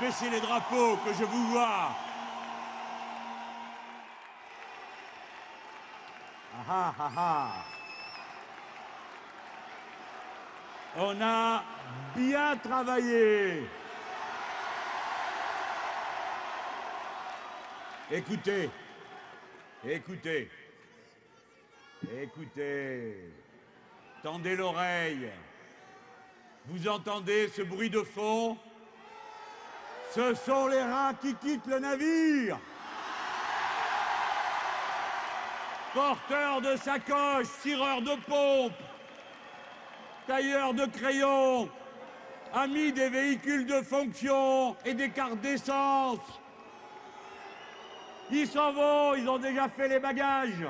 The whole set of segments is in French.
Baissez les drapeaux, que je vous vois. Ah ah ah. On a bien travaillé. Écoutez, écoutez, écoutez, tendez l'oreille. Vous entendez ce bruit de fond? Ce sont les rats qui quittent le navire. Porteurs de sacoches, tireurs de pompes, tailleurs de crayons, amis des véhicules de fonction et des cartes d'essence. Ils s'en vont, ils ont déjà fait les bagages.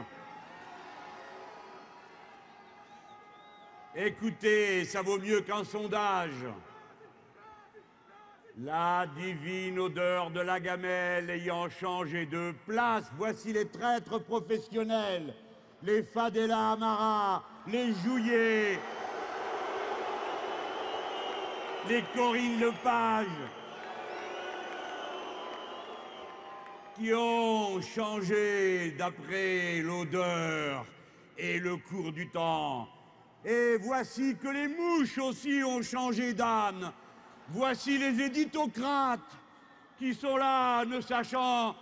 Écoutez, ça vaut mieux qu'un sondage. La divine odeur de la gamelle ayant changé de place, voici les traîtres professionnels, les Fadela Amara, les Jouillets, les Corinne Lepage, qui ont changé d'après l'odeur et le cours du temps. Et voici que les mouches aussi ont changé d'âme. Voici les éditocrates qui sont là, ne sachant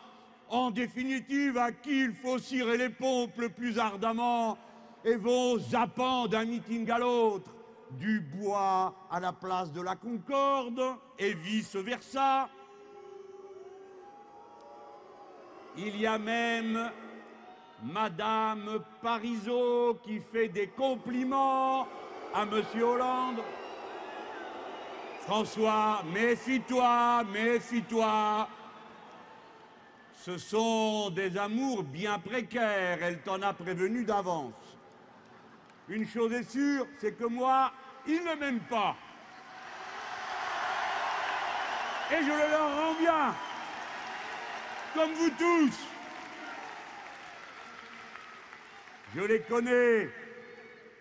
en définitive à qui il faut cirer les pompes le plus ardemment et vont zappant d'un meeting à l'autre, du bois à la place de la Concorde et vice-versa. Il y a même Madame Parisot qui fait des compliments à Monsieur Hollande. François, méfie-toi, méfie-toi. Ce sont des amours bien précaires, elle t'en a prévenu d'avance. Une chose est sûre, c'est que moi, il ne m'aime pas. Et je le leur rends bien, comme vous tous. Je les connais,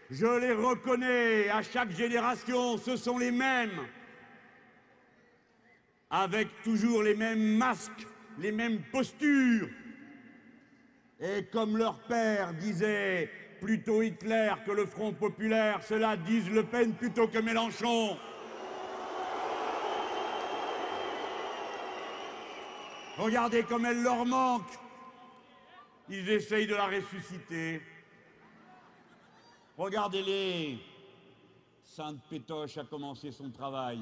je les reconnais, à chaque génération, ce sont les mêmes, avec toujours les mêmes masques, les mêmes postures. Et comme leur père disait, plutôt Hitler que le Front populaire, cela disent Le Pen plutôt que Mélenchon. Regardez comme elle leur manque. Ils essayent de la ressusciter. Regardez-les. Sainte Pétoche a commencé son travail.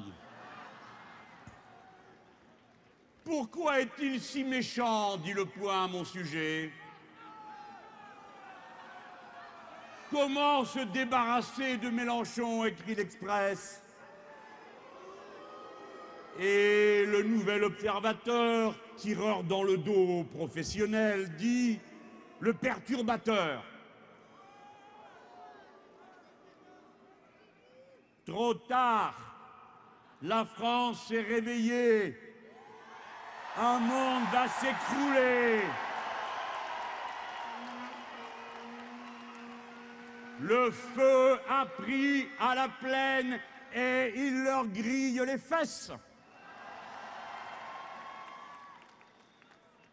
Pourquoi est-il si méchant dit le point à mon sujet. Comment se débarrasser de Mélenchon écrit l'Express. Et le nouvel observateur, tireur dans le dos professionnel, dit le perturbateur. Trop tard, la France s'est réveillée. Un monde va s'écrouler. Le feu a pris à la plaine et il leur grille les fesses.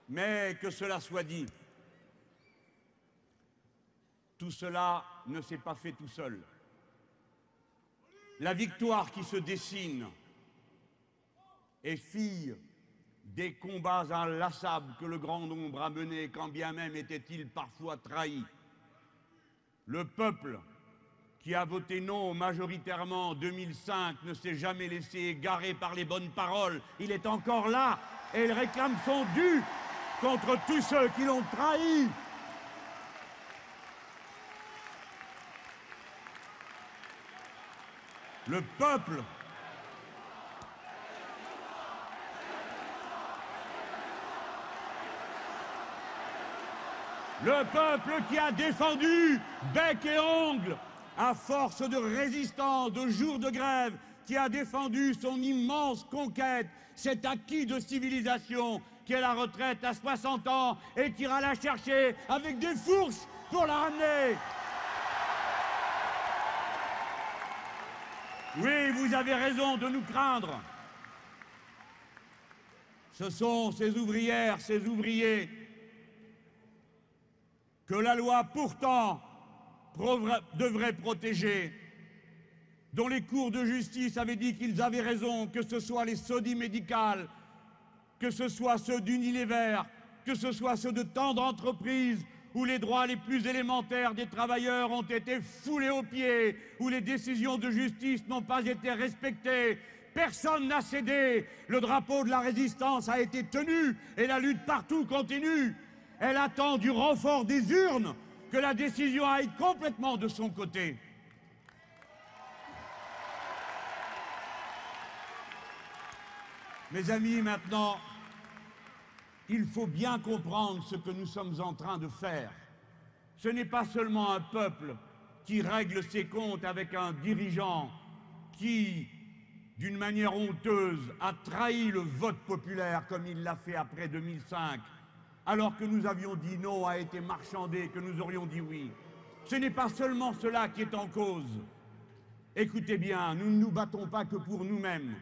Mais que cela soit dit, tout cela ne s'est pas fait tout seul. La victoire qui se dessine est fille des combats inlassables que le grand nombre a menés, quand bien même était-il parfois trahi. Le peuple qui a voté non majoritairement en 2005 ne s'est jamais laissé égarer par les bonnes paroles. Il est encore là et il réclame son dû contre tous ceux qui l'ont trahi. Le peuple Le peuple qui a défendu bec et ongle, à force de résistance, de jours de grève, qui a défendu son immense conquête, cet acquis de civilisation qui est la retraite à 60 ans et qui ira la chercher avec des fourches pour la ramener. Oui, vous avez raison de nous craindre. Ce sont ces ouvrières, ces ouvriers que la loi pourtant devrait protéger, dont les cours de justice avaient dit qu'ils avaient raison, que ce soit les sodis médicales, que ce soit ceux d'Unilever, que ce soit ceux de tant d'entreprises où les droits les plus élémentaires des travailleurs ont été foulés aux pieds, où les décisions de justice n'ont pas été respectées. Personne n'a cédé. Le drapeau de la résistance a été tenu et la lutte partout continue. Elle attend du renfort des urnes que la décision aille complètement de son côté. Mes amis, maintenant, il faut bien comprendre ce que nous sommes en train de faire. Ce n'est pas seulement un peuple qui règle ses comptes avec un dirigeant qui, d'une manière honteuse, a trahi le vote populaire comme il l'a fait après 2005, alors que nous avions dit non, a été marchandé, que nous aurions dit oui. Ce n'est pas seulement cela qui est en cause. Écoutez bien, nous ne nous battons pas que pour nous-mêmes.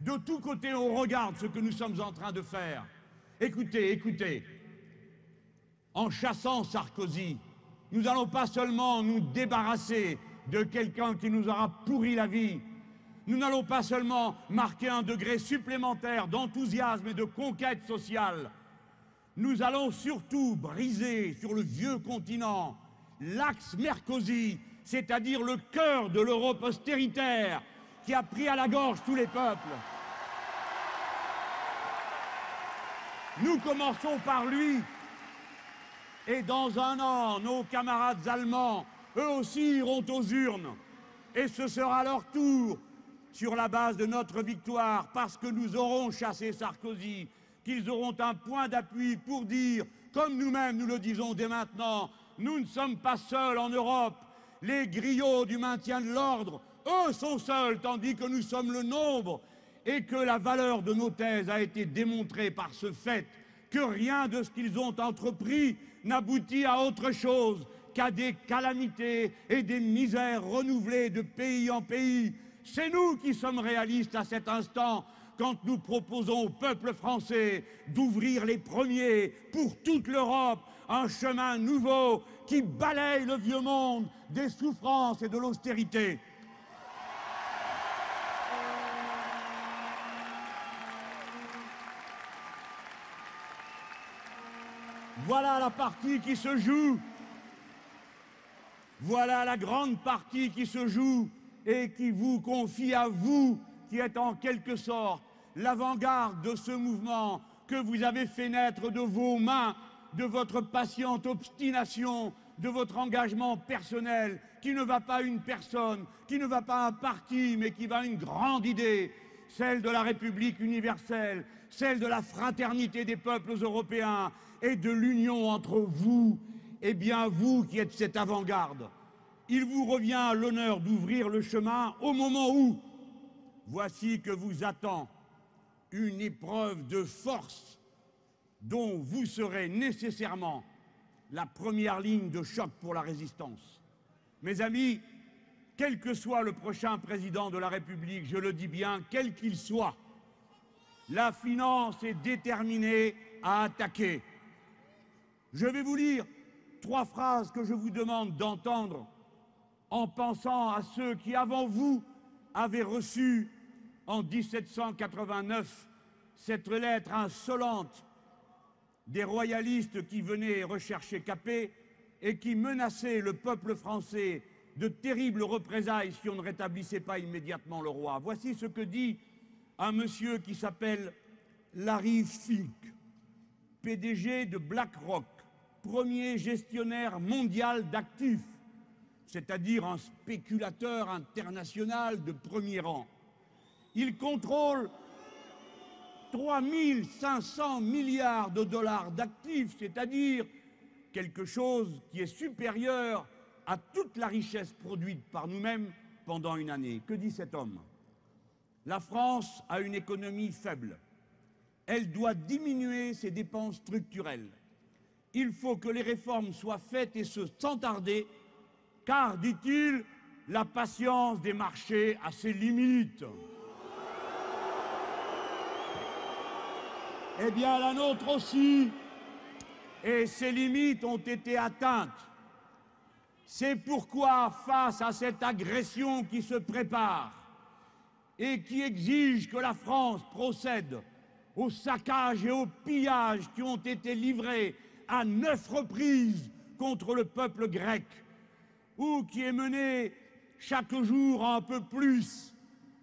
De tous côtés, on regarde ce que nous sommes en train de faire. Écoutez, écoutez, en chassant Sarkozy, nous n'allons pas seulement nous débarrasser de quelqu'un qui nous aura pourri la vie, nous n'allons pas seulement marquer un degré supplémentaire d'enthousiasme et de conquête sociale, nous allons surtout briser sur le vieux continent l'axe Mercosy, c'est-à-dire le cœur de l'Europe austéritaire qui a pris à la gorge tous les peuples. Nous commençons par lui. Et dans un an, nos camarades allemands, eux aussi, iront aux urnes. Et ce sera leur tour, sur la base de notre victoire, parce que nous aurons chassé Sarkozy, qu'ils auront un point d'appui pour dire, comme nous-mêmes nous le disons dès maintenant, nous ne sommes pas seuls en Europe. Les griots du maintien de l'ordre, eux sont seuls, tandis que nous sommes le nombre et que la valeur de nos thèses a été démontrée par ce fait que rien de ce qu'ils ont entrepris n'aboutit à autre chose qu'à des calamités et des misères renouvelées de pays en pays. C'est nous qui sommes réalistes à cet instant quand nous proposons au peuple français d'ouvrir les premiers pour toute l'Europe un chemin nouveau qui balaye le vieux monde des souffrances et de l'austérité. Voilà la partie qui se joue. Voilà la grande partie qui se joue et qui vous confie à vous, qui êtes en quelque sorte l'avant-garde de ce mouvement que vous avez fait naître de vos mains, de votre patiente obstination, de votre engagement personnel, qui ne va pas une personne, qui ne va pas un parti, mais qui va une grande idée, celle de la République universelle, celle de la fraternité des peuples européens, et de l'union entre vous, et bien vous qui êtes cette avant-garde, il vous revient l'honneur d'ouvrir le chemin au moment où, voici que vous attend une épreuve de force dont vous serez nécessairement la première ligne de choc pour la résistance. Mes amis, quel que soit le prochain président de la République, je le dis bien, quel qu'il soit, la finance est déterminée à attaquer je vais vous lire trois phrases que je vous demande d'entendre en pensant à ceux qui, avant vous, avaient reçu en 1789 cette lettre insolente des royalistes qui venaient rechercher Capet et qui menaçaient le peuple français de terribles représailles si on ne rétablissait pas immédiatement le roi. Voici ce que dit un monsieur qui s'appelle Larry Fink, PDG de BlackRock premier gestionnaire mondial d'actifs, c'est-à-dire un spéculateur international de premier rang. Il contrôle 3 500 milliards de dollars d'actifs, c'est-à-dire quelque chose qui est supérieur à toute la richesse produite par nous-mêmes pendant une année. Que dit cet homme? La France a une économie faible. Elle doit diminuer ses dépenses structurelles il faut que les réformes soient faites et ce sans tarder, car, dit-il, la patience des marchés a ses limites. Eh bien, la nôtre aussi. Et ses limites ont été atteintes. C'est pourquoi, face à cette agression qui se prépare et qui exige que la France procède au saccage et au pillage qui ont été livrés à neuf reprises contre le peuple grec, ou qui est mené chaque jour un peu plus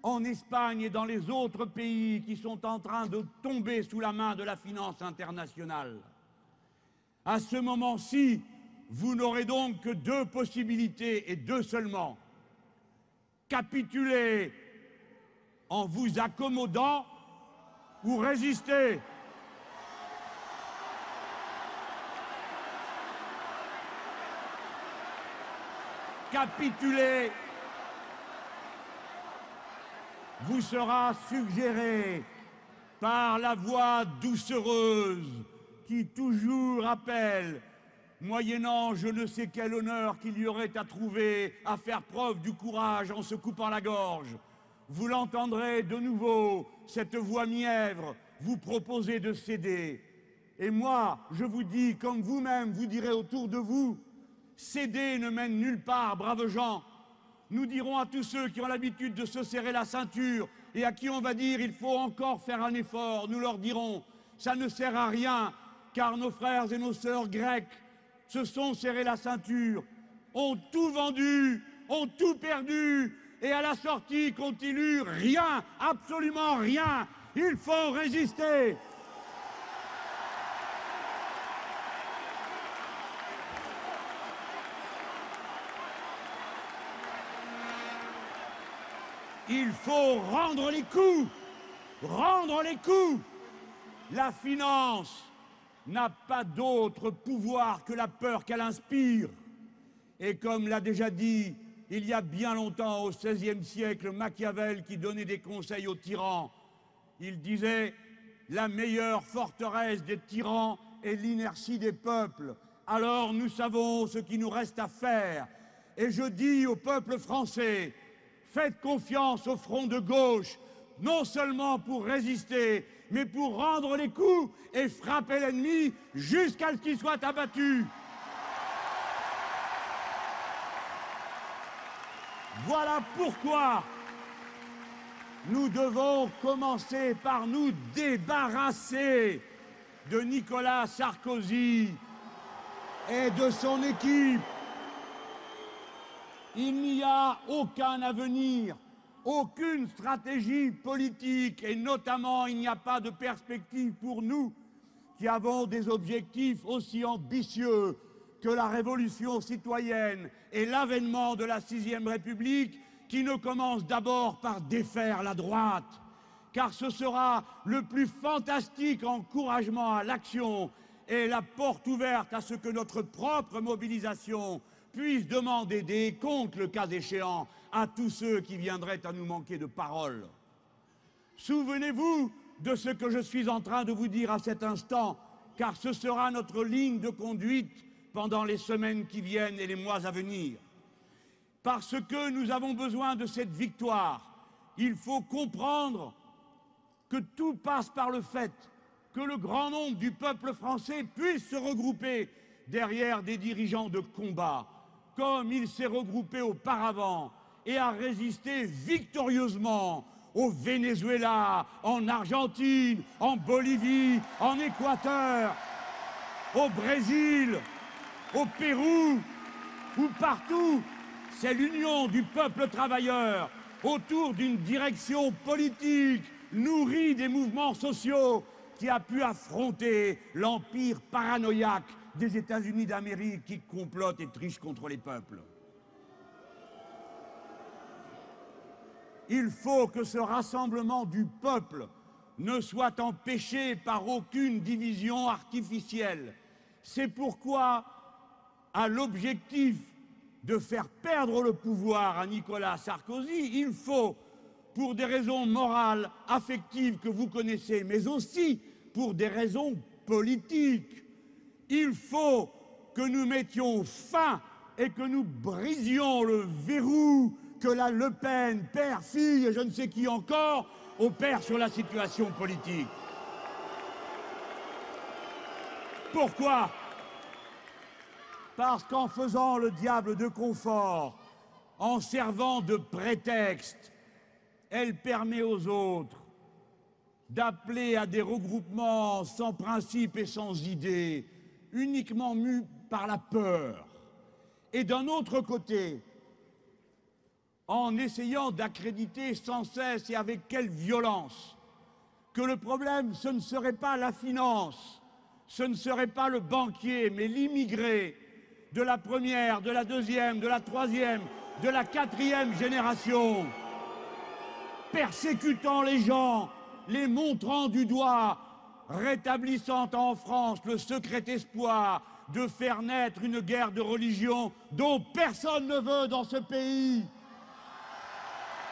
en Espagne et dans les autres pays qui sont en train de tomber sous la main de la finance internationale. À ce moment-ci, vous n'aurez donc que deux possibilités et deux seulement. Capituler en vous accommodant ou résister. Capituler vous sera suggéré par la voix doucereuse qui toujours appelle, moyennant je ne sais quel honneur qu'il y aurait à trouver, à faire preuve du courage en se coupant la gorge. Vous l'entendrez de nouveau, cette voix mièvre, vous proposer de céder. Et moi, je vous dis, comme vous-même vous direz autour de vous, céder ne mène nulle part, braves gens. Nous dirons à tous ceux qui ont l'habitude de se serrer la ceinture et à qui on va dire il faut encore faire un effort, nous leur dirons ça ne sert à rien, car nos frères et nos sœurs grecs se sont serrés la ceinture, ont tout vendu, ont tout perdu, et à la sortie continuent rien, absolument rien. Il faut résister. Il faut rendre les coups, rendre les coups. La finance n'a pas d'autre pouvoir que la peur qu'elle inspire. Et comme l'a déjà dit il y a bien longtemps, au XVIe siècle, Machiavel qui donnait des conseils aux tyrans, il disait la meilleure forteresse des tyrans est l'inertie des peuples. Alors nous savons ce qu'il nous reste à faire. Et je dis au peuple français, Faites confiance au front de gauche, non seulement pour résister, mais pour rendre les coups et frapper l'ennemi jusqu'à ce qu'il soit abattu. Voilà pourquoi nous devons commencer par nous débarrasser de Nicolas Sarkozy et de son équipe. Il n'y a aucun avenir, aucune stratégie politique et notamment il n'y a pas de perspective pour nous qui avons des objectifs aussi ambitieux que la révolution citoyenne et l'avènement de la sixième République qui ne commence d'abord par défaire la droite, car ce sera le plus fantastique encouragement à l'action et la porte ouverte à ce que notre propre mobilisation puisse demander des comptes, le cas échéant, à tous ceux qui viendraient à nous manquer de parole. Souvenez-vous de ce que je suis en train de vous dire à cet instant, car ce sera notre ligne de conduite pendant les semaines qui viennent et les mois à venir. Parce que nous avons besoin de cette victoire, il faut comprendre que tout passe par le fait que le grand nombre du peuple français puisse se regrouper derrière des dirigeants de combat, comme il s'est regroupé auparavant et a résisté victorieusement au Venezuela, en Argentine, en Bolivie, en Équateur, au Brésil, au Pérou ou partout. C'est l'union du peuple travailleur autour d'une direction politique nourrie des mouvements sociaux qui a pu affronter l'empire paranoïaque des États-Unis d'Amérique qui complotent et trichent contre les peuples. Il faut que ce rassemblement du peuple ne soit empêché par aucune division artificielle. C'est pourquoi, à l'objectif de faire perdre le pouvoir à Nicolas Sarkozy, il faut, pour des raisons morales, affectives que vous connaissez, mais aussi pour des raisons politiques, il faut que nous mettions fin et que nous brisions le verrou que la Le Pen, père, fille et je ne sais qui encore, opère sur la situation politique. Pourquoi? Parce qu'en faisant le diable de confort, en servant de prétexte, elle permet aux autres d'appeler à des regroupements sans principe et sans idée, uniquement mus par la peur. Et d'un autre côté, en essayant d'accréditer sans cesse et avec quelle violence que le problème, ce ne serait pas la finance, ce ne serait pas le banquier, mais l'immigré de la première, de la deuxième, de la troisième, de la quatrième génération, persécutant les gens, les montrant du doigt, rétablissant en France le secret espoir de faire naître une guerre de religion dont personne ne veut dans ce pays.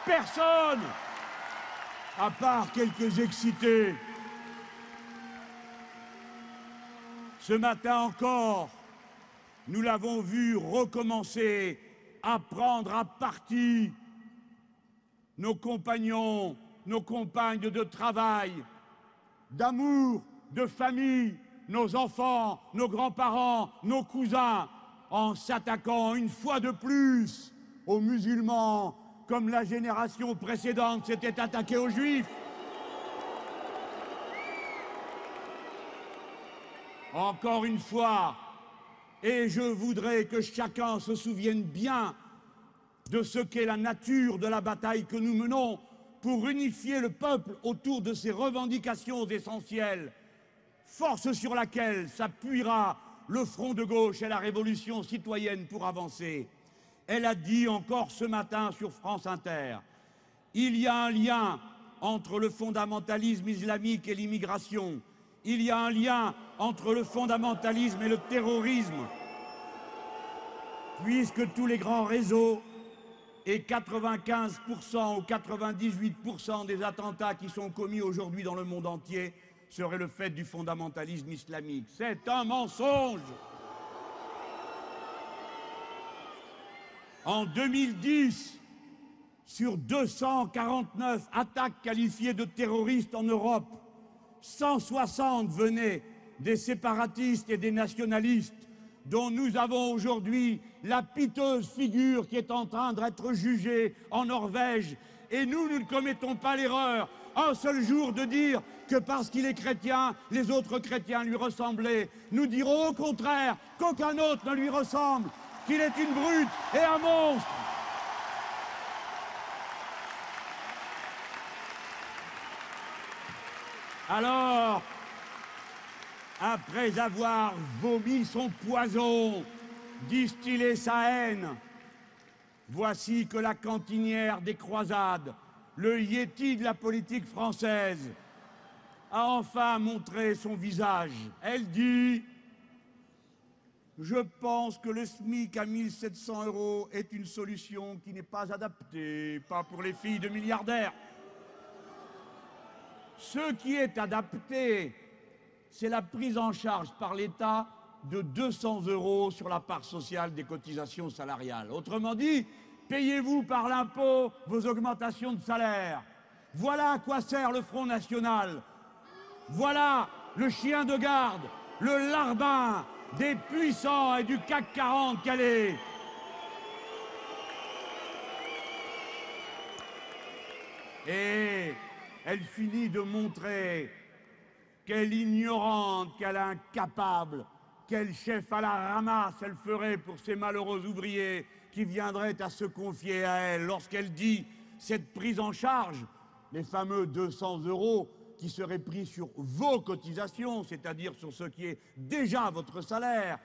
Personne À part quelques excités. Ce matin encore, nous l'avons vu recommencer à prendre à partie nos compagnons, nos compagnes de travail, d'amour, de famille, nos enfants, nos grands-parents, nos cousins, en s'attaquant une fois de plus aux musulmans, comme la génération précédente s'était attaquée aux juifs. Encore une fois, et je voudrais que chacun se souvienne bien de ce qu'est la nature de la bataille que nous menons pour unifier le peuple autour de ses revendications essentielles, force sur laquelle s'appuiera le front de gauche et la révolution citoyenne pour avancer. Elle a dit encore ce matin sur France Inter, il y a un lien entre le fondamentalisme islamique et l'immigration. Il y a un lien entre le fondamentalisme et le terrorisme, puisque tous les grands réseaux et 95% ou 98% des attentats qui sont commis aujourd'hui dans le monde entier seraient le fait du fondamentalisme islamique. C'est un mensonge En 2010, sur 249 attaques qualifiées de terroristes en Europe, 160 venaient des séparatistes et des nationalistes dont nous avons aujourd'hui la piteuse figure qui est en train d'être jugée en Norvège. Et nous, nous ne commettons pas l'erreur un seul jour de dire que parce qu'il est chrétien, les autres chrétiens lui ressemblaient. Nous dirons au contraire qu'aucun autre ne lui ressemble qu'il est une brute et un monstre. Alors, après avoir vomi son poison, distillé sa haine, voici que la cantinière des croisades, le yéti de la politique française, a enfin montré son visage. Elle dit je pense que le SMIC à 1700 euros est une solution qui n'est pas adaptée, pas pour les filles de milliardaires. Ce qui est adapté, c'est la prise en charge par l'État de 200 euros sur la part sociale des cotisations salariales. Autrement dit, payez-vous par l'impôt vos augmentations de salaire. Voilà à quoi sert le Front National. Voilà le chien de garde, le larbin, des puissants et du CAC 40 qu'elle est. Et elle finit de montrer quelle ignorante, quelle incapable, quel chef à la ramasse elle ferait pour ces malheureux ouvriers qui viendraient à se confier à elle lorsqu'elle dit cette prise en charge, les fameux 200 euros, qui serait pris sur vos cotisations, c'est-à-dire sur ce qui est déjà votre salaire.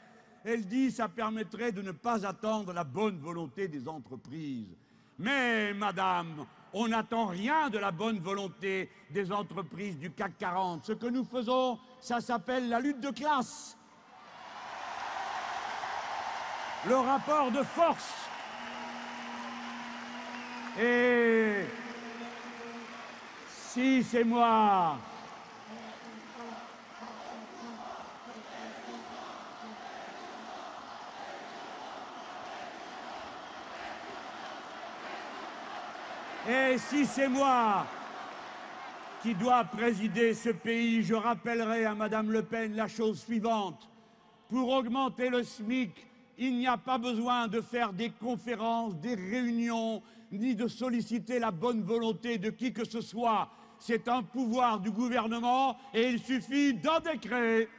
Elle dit ça permettrait de ne pas attendre la bonne volonté des entreprises. Mais, madame, on n'attend rien de la bonne volonté des entreprises du CAC 40. Ce que nous faisons, ça s'appelle la lutte de classe. Le rapport de force. Et si, c'est moi. Et si c'est moi qui doit présider ce pays, je rappellerai à Madame Le Pen la chose suivante. Pour augmenter le SMIC, il n'y a pas besoin de faire des conférences, des réunions, ni de solliciter la bonne volonté de qui que ce soit. C'est un pouvoir du gouvernement et il suffit d'un décret.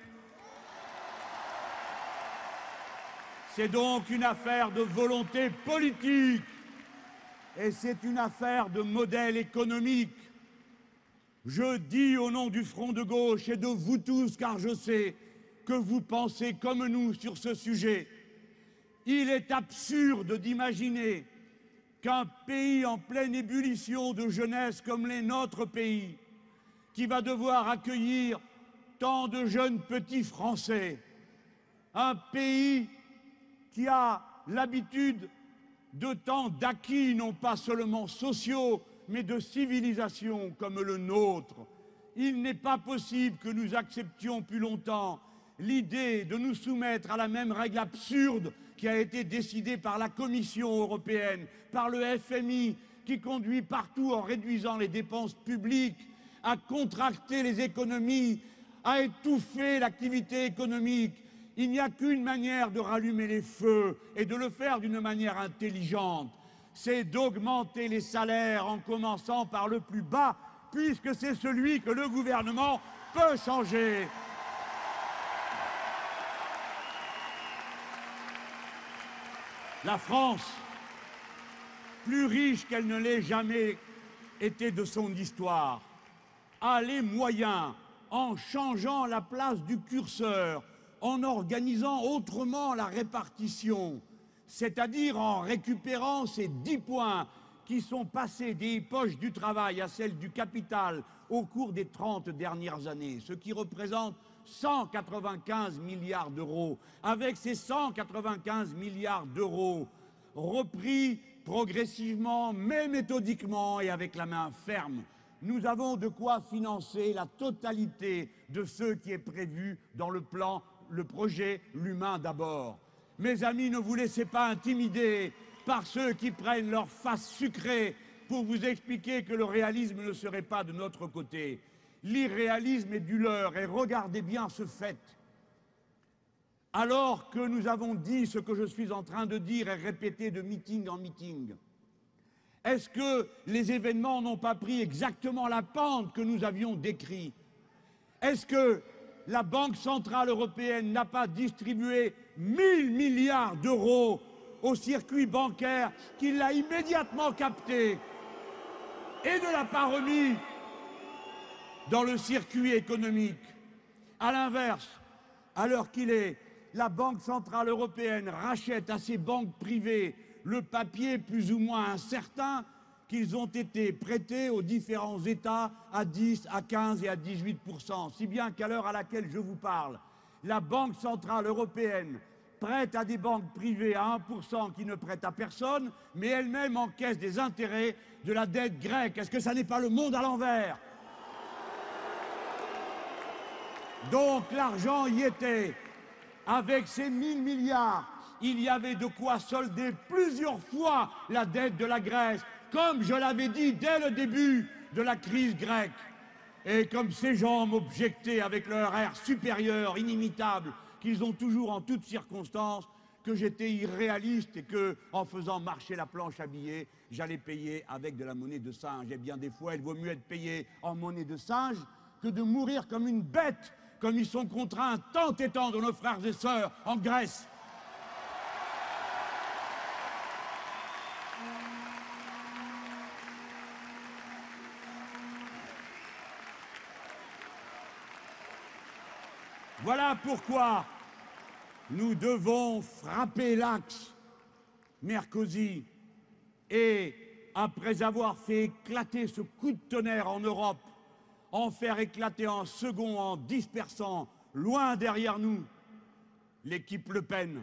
C'est donc une affaire de volonté politique et c'est une affaire de modèle économique. Je dis au nom du Front de gauche et de vous tous, car je sais que vous pensez comme nous sur ce sujet, il est absurde d'imaginer qu'un pays en pleine ébullition de jeunesse comme les notre pays, qui va devoir accueillir tant de jeunes petits Français, un pays qui a l'habitude de tant d'acquis, non pas seulement sociaux, mais de civilisation comme le nôtre. Il n'est pas possible que nous acceptions plus longtemps l'idée de nous soumettre à la même règle absurde qui a été décidée par la Commission européenne, par le FMI, qui conduit partout en réduisant les dépenses publiques à contracter les économies, à étouffer l'activité économique. Il n'y a qu'une manière de rallumer les feux et de le faire d'une manière intelligente c'est d'augmenter les salaires en commençant par le plus bas, puisque c'est celui que le gouvernement peut changer. La France, plus riche qu'elle ne l'ait jamais été de son histoire, a les moyens, en changeant la place du curseur, en organisant autrement la répartition, c'est-à-dire en récupérant ces dix points qui sont passés des poches du travail à celles du capital au cours des 30 dernières années, ce qui représente 195 milliards d'euros. Avec ces 195 milliards d'euros repris progressivement, mais méthodiquement et avec la main ferme, nous avons de quoi financer la totalité de ce qui est prévu dans le plan, le projet L'humain d'abord. Mes amis, ne vous laissez pas intimider par ceux qui prennent leur face sucrée pour vous expliquer que le réalisme ne serait pas de notre côté. L'irréalisme est du leur, et regardez bien ce fait. Alors que nous avons dit ce que je suis en train de dire et répété de meeting en meeting, est-ce que les événements n'ont pas pris exactement la pente que nous avions décrite Est-ce que la Banque centrale européenne n'a pas distribué 1000 milliards d'euros au circuit bancaire qui l'a immédiatement capté et ne l'a pas remis dans le circuit économique. À l'inverse, à l'heure qu'il est, la Banque centrale européenne rachète à ses banques privées le papier plus ou moins incertain qu'ils ont été prêtés aux différents États à 10, à 15 et à 18% si bien qu'à l'heure à laquelle je vous parle, la Banque centrale européenne prête à des banques privées à 1% qui ne prêtent à personne, mais elle-même encaisse des intérêts de la dette grecque. Est-ce que ça n'est pas le monde à l'envers? Donc l'argent y était. Avec ces 1000 milliards, il y avait de quoi solder plusieurs fois la dette de la Grèce comme je l'avais dit dès le début de la crise grecque. Et comme ces gens m'objectaient avec leur air supérieur, inimitable, qu'ils ont toujours en toutes circonstances, que j'étais irréaliste et que, en faisant marcher la planche à billets, j'allais payer avec de la monnaie de singe. Et bien des fois, il vaut mieux être payé en monnaie de singe que de mourir comme une bête, comme ils sont contraints tant et tant de nos frères et sœurs en Grèce. Voilà pourquoi nous devons frapper l'axe Mercosy et, après avoir fait éclater ce coup de tonnerre en Europe, en faire éclater un second en dispersant, loin derrière nous, l'équipe Le Pen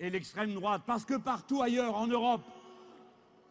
et l'extrême droite. Parce que partout ailleurs en Europe,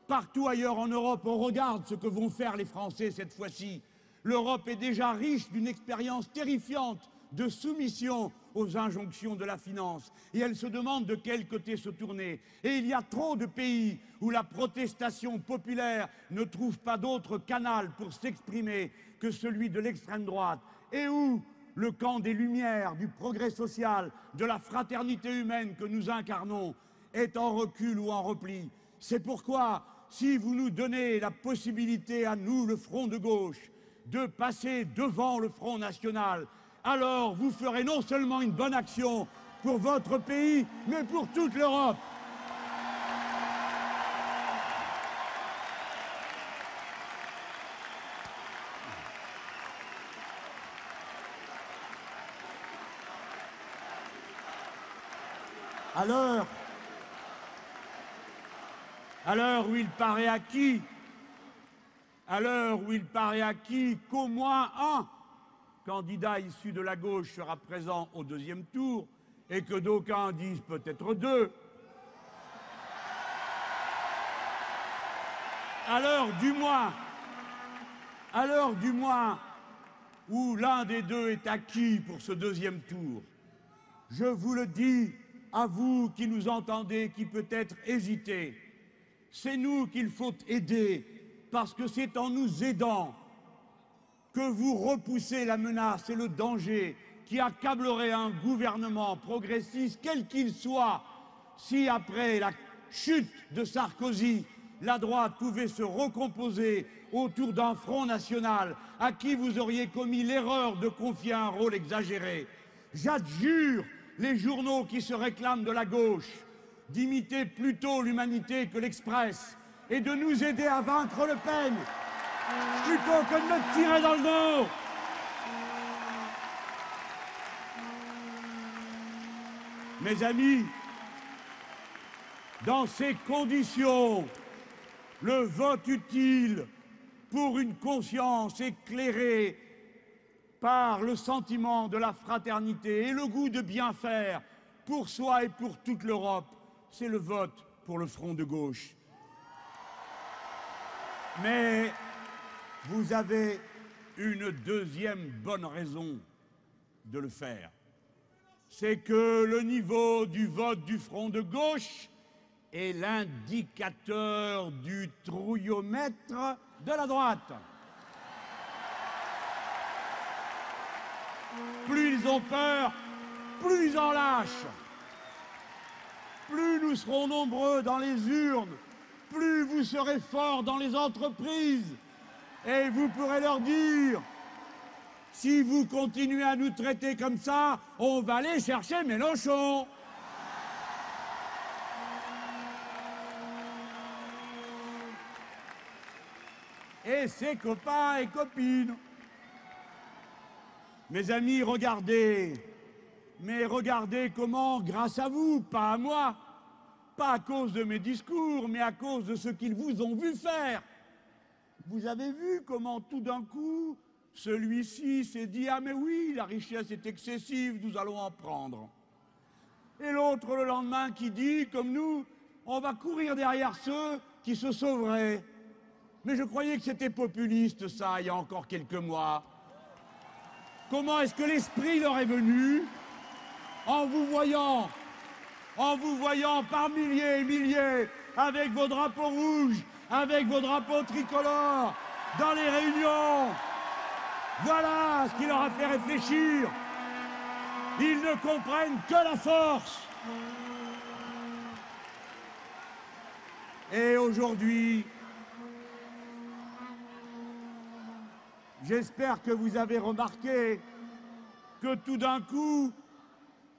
partout ailleurs en Europe, on regarde ce que vont faire les Français cette fois-ci. L'Europe est déjà riche d'une expérience terrifiante de soumission aux injonctions de la finance. Et elle se demande de quel côté se tourner. Et il y a trop de pays où la protestation populaire ne trouve pas d'autre canal pour s'exprimer que celui de l'extrême droite. Et où le camp des Lumières, du progrès social, de la fraternité humaine que nous incarnons est en recul ou en repli. C'est pourquoi, si vous nous donnez la possibilité à nous, le Front de gauche, de passer devant le Front national, alors vous ferez non seulement une bonne action pour votre pays, mais pour toute l'Europe. À l'heure où il paraît acquis, à l'heure où il paraît acquis qu'au moins un candidat issu de la gauche sera présent au deuxième tour et que d'aucuns disent peut-être deux, l'heure du moins, l'heure du moins où l'un des deux est acquis pour ce deuxième tour, je vous le dis à vous qui nous entendez, qui peut-être hésitez, c'est nous qu'il faut aider, parce que c'est en nous aidant que vous repoussez la menace et le danger qui accablerait un gouvernement progressiste, quel qu'il soit, si après la chute de Sarkozy, la droite pouvait se recomposer autour d'un front national à qui vous auriez commis l'erreur de confier un rôle exagéré. J'adjure les journaux qui se réclament de la gauche d'imiter plutôt l'humanité que l'Express et de nous aider à vaincre Le Pen plutôt que de me tirer dans le dos. Mes amis, dans ces conditions, le vote utile pour une conscience éclairée par le sentiment de la fraternité et le goût de bien faire pour soi et pour toute l'Europe c'est le vote pour le front de gauche. Mais vous avez une deuxième bonne raison de le faire. C'est que le niveau du vote du front de gauche est l'indicateur du trouillomètre de la droite. Plus ils ont peur, plus ils en lâchent plus nous serons nombreux dans les urnes, plus vous serez forts dans les entreprises. Et vous pourrez leur dire, si vous continuez à nous traiter comme ça, on va aller chercher Mélenchon. Et ses copains et copines. Mes amis, regardez, mais regardez comment, grâce à vous, pas à moi, pas à cause de mes discours, mais à cause de ce qu'ils vous ont vu faire. Vous avez vu comment tout d'un coup, celui-ci s'est dit Ah, mais oui, la richesse est excessive, nous allons en prendre. Et l'autre, le lendemain, qui dit, comme nous, on va courir derrière ceux qui se sauveraient. Mais je croyais que c'était populiste, ça, il y a encore quelques mois. Comment est-ce que l'esprit leur est venu en vous voyant, en vous voyant par milliers et milliers avec vos drapeaux rouges, avec vos drapeaux tricolores, dans les réunions. Voilà ce qui leur a fait réfléchir. Ils ne comprennent que la force. Et aujourd'hui, j'espère que vous avez remarqué que tout d'un coup,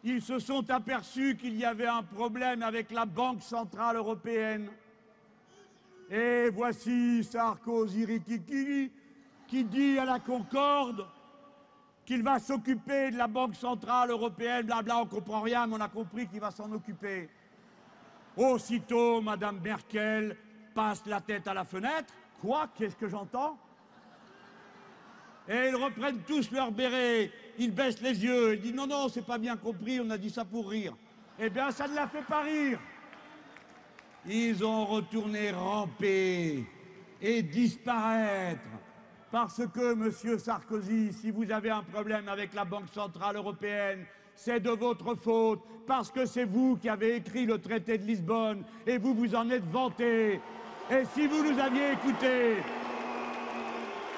ils se sont aperçus qu'il y avait un problème avec la Banque Centrale Européenne. Et voici Sarkozy Rikiki qui dit à la Concorde qu'il va s'occuper de la Banque Centrale Européenne, blabla, on comprend rien, mais on a compris qu'il va s'en occuper. Aussitôt, Madame Merkel passe la tête à la fenêtre. Quoi? Qu'est-ce que j'entends? Et ils reprennent tous leur béret il baisse les yeux, il dit non, non, c'est pas bien compris, on a dit ça pour rire. Eh bien, ça ne la fait pas rire. Ils ont retourné ramper et disparaître. Parce que, monsieur Sarkozy, si vous avez un problème avec la Banque Centrale Européenne, c'est de votre faute, parce que c'est vous qui avez écrit le traité de Lisbonne et vous vous en êtes vanté. Et si vous nous aviez écoutés,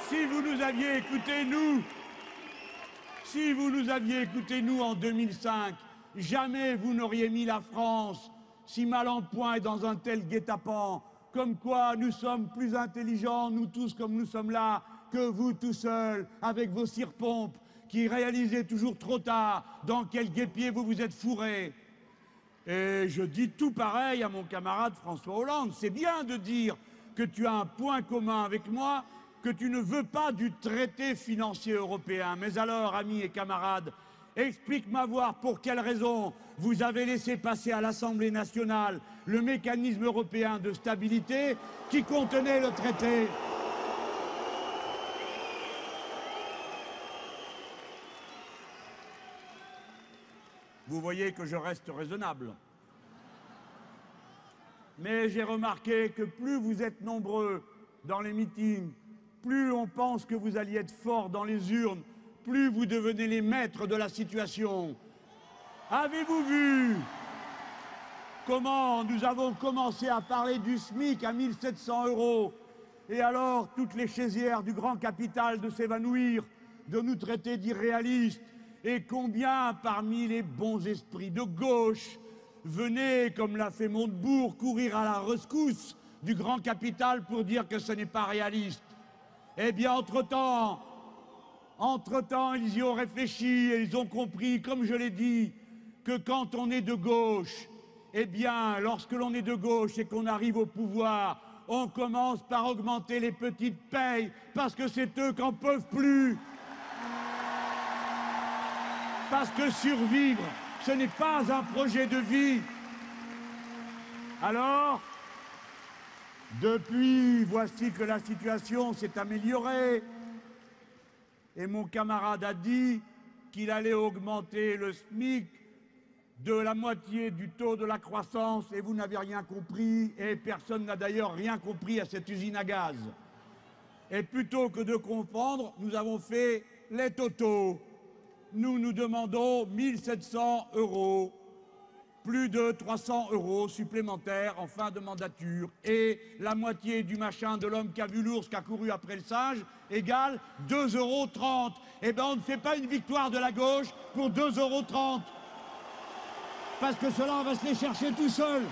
si vous nous aviez écoutés, nous, si vous nous aviez écoutés, nous, en 2005, jamais vous n'auriez mis la France si mal en point et dans un tel guet-apens. Comme quoi nous sommes plus intelligents, nous tous comme nous sommes là, que vous tout seuls, avec vos cire-pompes, qui réalisez toujours trop tard dans quel guépier vous vous êtes fourré. Et je dis tout pareil à mon camarade François Hollande. C'est bien de dire que tu as un point commun avec moi, que tu ne veux pas du traité financier européen. Mais alors, amis et camarades, explique-moi voir pour quelle raison vous avez laissé passer à l'Assemblée nationale le mécanisme européen de stabilité qui contenait le traité. Vous voyez que je reste raisonnable. Mais j'ai remarqué que plus vous êtes nombreux dans les meetings, plus on pense que vous alliez être fort dans les urnes, plus vous devenez les maîtres de la situation. Avez-vous vu comment nous avons commencé à parler du SMIC à 1700 euros et alors toutes les chaisières du grand capital de s'évanouir, de nous traiter d'irréalistes et combien parmi les bons esprits de gauche venaient, comme l'a fait Montebourg, courir à la rescousse du grand capital pour dire que ce n'est pas réaliste? Eh bien, entre-temps, entre-temps, ils y ont réfléchi et ils ont compris, comme je l'ai dit, que quand on est de gauche, eh bien, lorsque l'on est de gauche et qu'on arrive au pouvoir, on commence par augmenter les petites payes parce que c'est eux qui n'en peuvent plus. Parce que survivre, ce n'est pas un projet de vie. Alors, depuis, voici que la situation s'est améliorée. Et mon camarade a dit qu'il allait augmenter le SMIC de la moitié du taux de la croissance et vous n'avez rien compris et personne n'a d'ailleurs rien compris à cette usine à gaz. Et plutôt que de comprendre, nous avons fait les totaux nous nous demandons 1700 euros, plus de 300 euros supplémentaires en fin de mandature, et la moitié du machin de l'homme qui a vu l'ours, qui a couru après le singe, égale 2,30 euros. Eh bien, on ne fait pas une victoire de la gauche pour 2,30 euros. Parce que cela, on va se les chercher tout seul.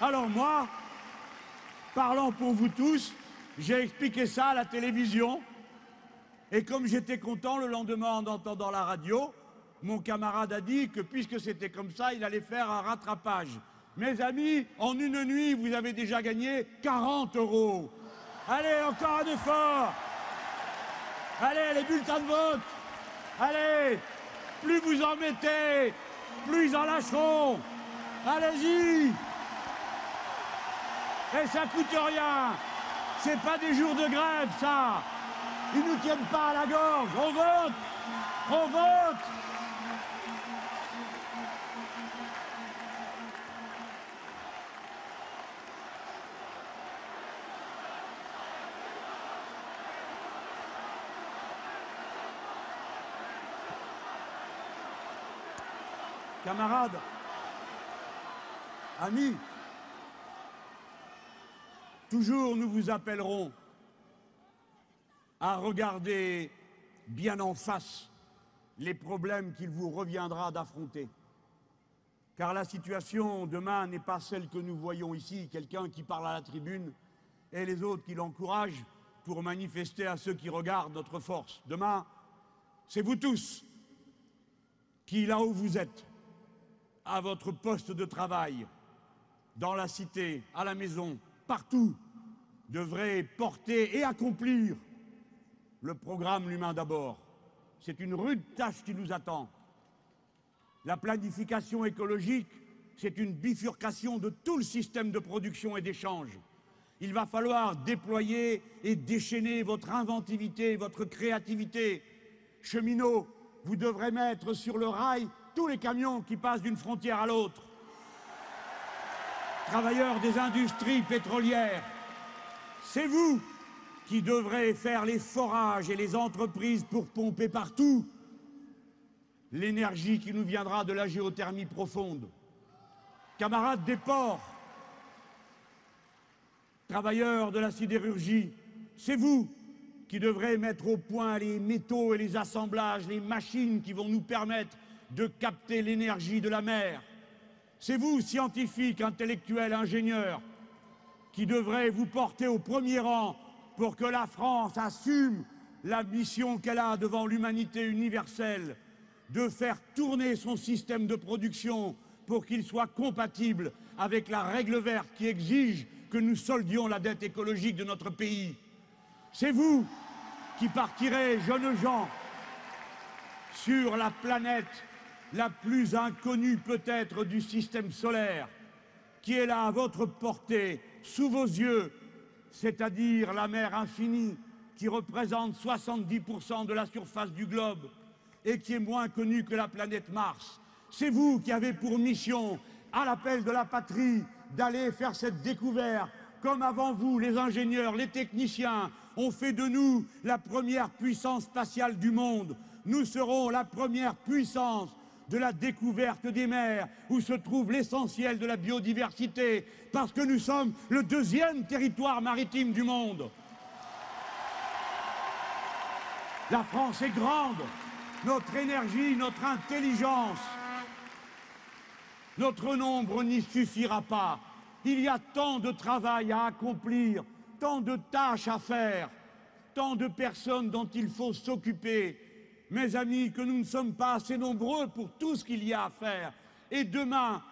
Alors moi, parlant pour vous tous, j'ai expliqué ça à la télévision. Et comme j'étais content le lendemain en entendant la radio, mon camarade a dit que puisque c'était comme ça, il allait faire un rattrapage. Mes amis, en une nuit, vous avez déjà gagné 40 euros. Allez, encore un effort. Allez, les bulletins de vote. Allez, plus vous en mettez, plus ils en lâcheront. Allez-y. Et ça coûte rien. C'est pas des jours de grève, ça. Ils ne nous tiennent pas à la gorge. On vote On vote Camarades, amis, toujours nous vous appellerons à regarder bien en face les problèmes qu'il vous reviendra d'affronter. Car la situation demain n'est pas celle que nous voyons ici, quelqu'un qui parle à la tribune et les autres qui l'encouragent pour manifester à ceux qui regardent notre force. Demain, c'est vous tous qui, là où vous êtes, à votre poste de travail, dans la cité, à la maison, partout, devrez porter et accomplir le programme L'humain d'abord. C'est une rude tâche qui nous attend. La planification écologique, c'est une bifurcation de tout le système de production et d'échange. Il va falloir déployer et déchaîner votre inventivité, votre créativité. Cheminots, vous devrez mettre sur le rail tous les camions qui passent d'une frontière à l'autre. Travailleurs des industries pétrolières, c'est vous qui devrait faire les forages et les entreprises pour pomper partout l'énergie qui nous viendra de la géothermie profonde. Camarades des ports, travailleurs de la sidérurgie, c'est vous qui devrez mettre au point les métaux et les assemblages, les machines qui vont nous permettre de capter l'énergie de la mer. C'est vous, scientifiques, intellectuels, ingénieurs, qui devrez vous porter au premier rang pour que la France assume la mission qu'elle a devant l'humanité universelle de faire tourner son système de production pour qu'il soit compatible avec la règle verte qui exige que nous soldions la dette écologique de notre pays. C'est vous qui partirez, jeunes gens, sur la planète la plus inconnue peut-être du système solaire, qui est là à votre portée, sous vos yeux, c'est-à-dire la mer infinie, qui représente 70% de la surface du globe et qui est moins connue que la planète Mars. C'est vous qui avez pour mission, à l'appel de la patrie, d'aller faire cette découverte, comme avant vous, les ingénieurs, les techniciens, ont fait de nous la première puissance spatiale du monde. Nous serons la première puissance de la découverte des mers, où se trouve l'essentiel de la biodiversité, parce que nous sommes le deuxième territoire maritime du monde. La France est grande, notre énergie, notre intelligence, notre nombre n'y suffira pas. Il y a tant de travail à accomplir, tant de tâches à faire, tant de personnes dont il faut s'occuper. Mes amis, que nous ne sommes pas assez nombreux pour tout ce qu'il y a à faire. Et demain,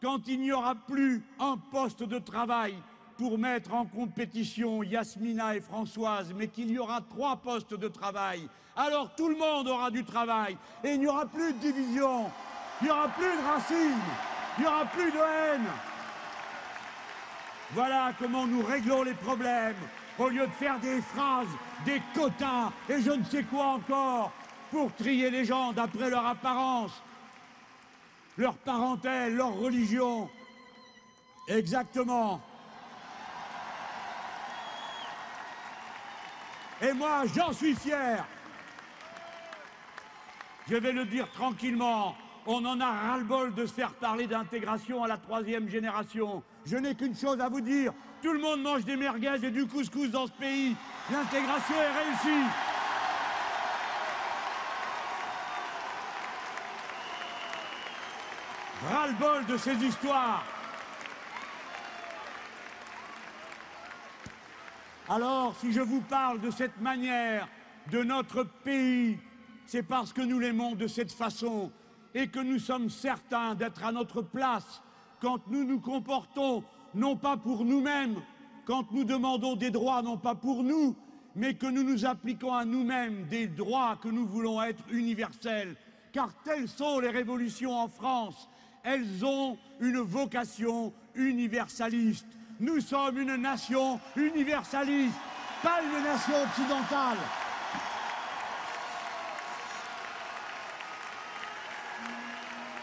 quand il n'y aura plus un poste de travail pour mettre en compétition Yasmina et Françoise, mais qu'il y aura trois postes de travail, alors tout le monde aura du travail et il n'y aura plus de division, il n'y aura plus de racisme, il n'y aura plus de haine. Voilà comment nous réglons les problèmes, au lieu de faire des phrases, des quotas et je ne sais quoi encore, pour trier les gens d'après leur apparence, leur parentèle, leur religion. Exactement. Et moi, j'en suis fier. Je vais le dire tranquillement, on en a ras-le-bol de se faire parler d'intégration à la troisième génération. Je n'ai qu'une chose à vous dire, tout le monde mange des merguez et du couscous dans ce pays. L'intégration est réussie. Ras-le-bol de ces histoires. Alors, si je vous parle de cette manière de notre pays, c'est parce que nous l'aimons de cette façon et que nous sommes certains d'être à notre place quand nous nous comportons non pas pour nous-mêmes, quand nous demandons des droits non pas pour nous, mais que nous nous appliquons à nous-mêmes des droits que nous voulons être universels. Car telles sont les révolutions en France. Elles ont une vocation universaliste. Nous sommes une nation universaliste, pas une nation occidentale.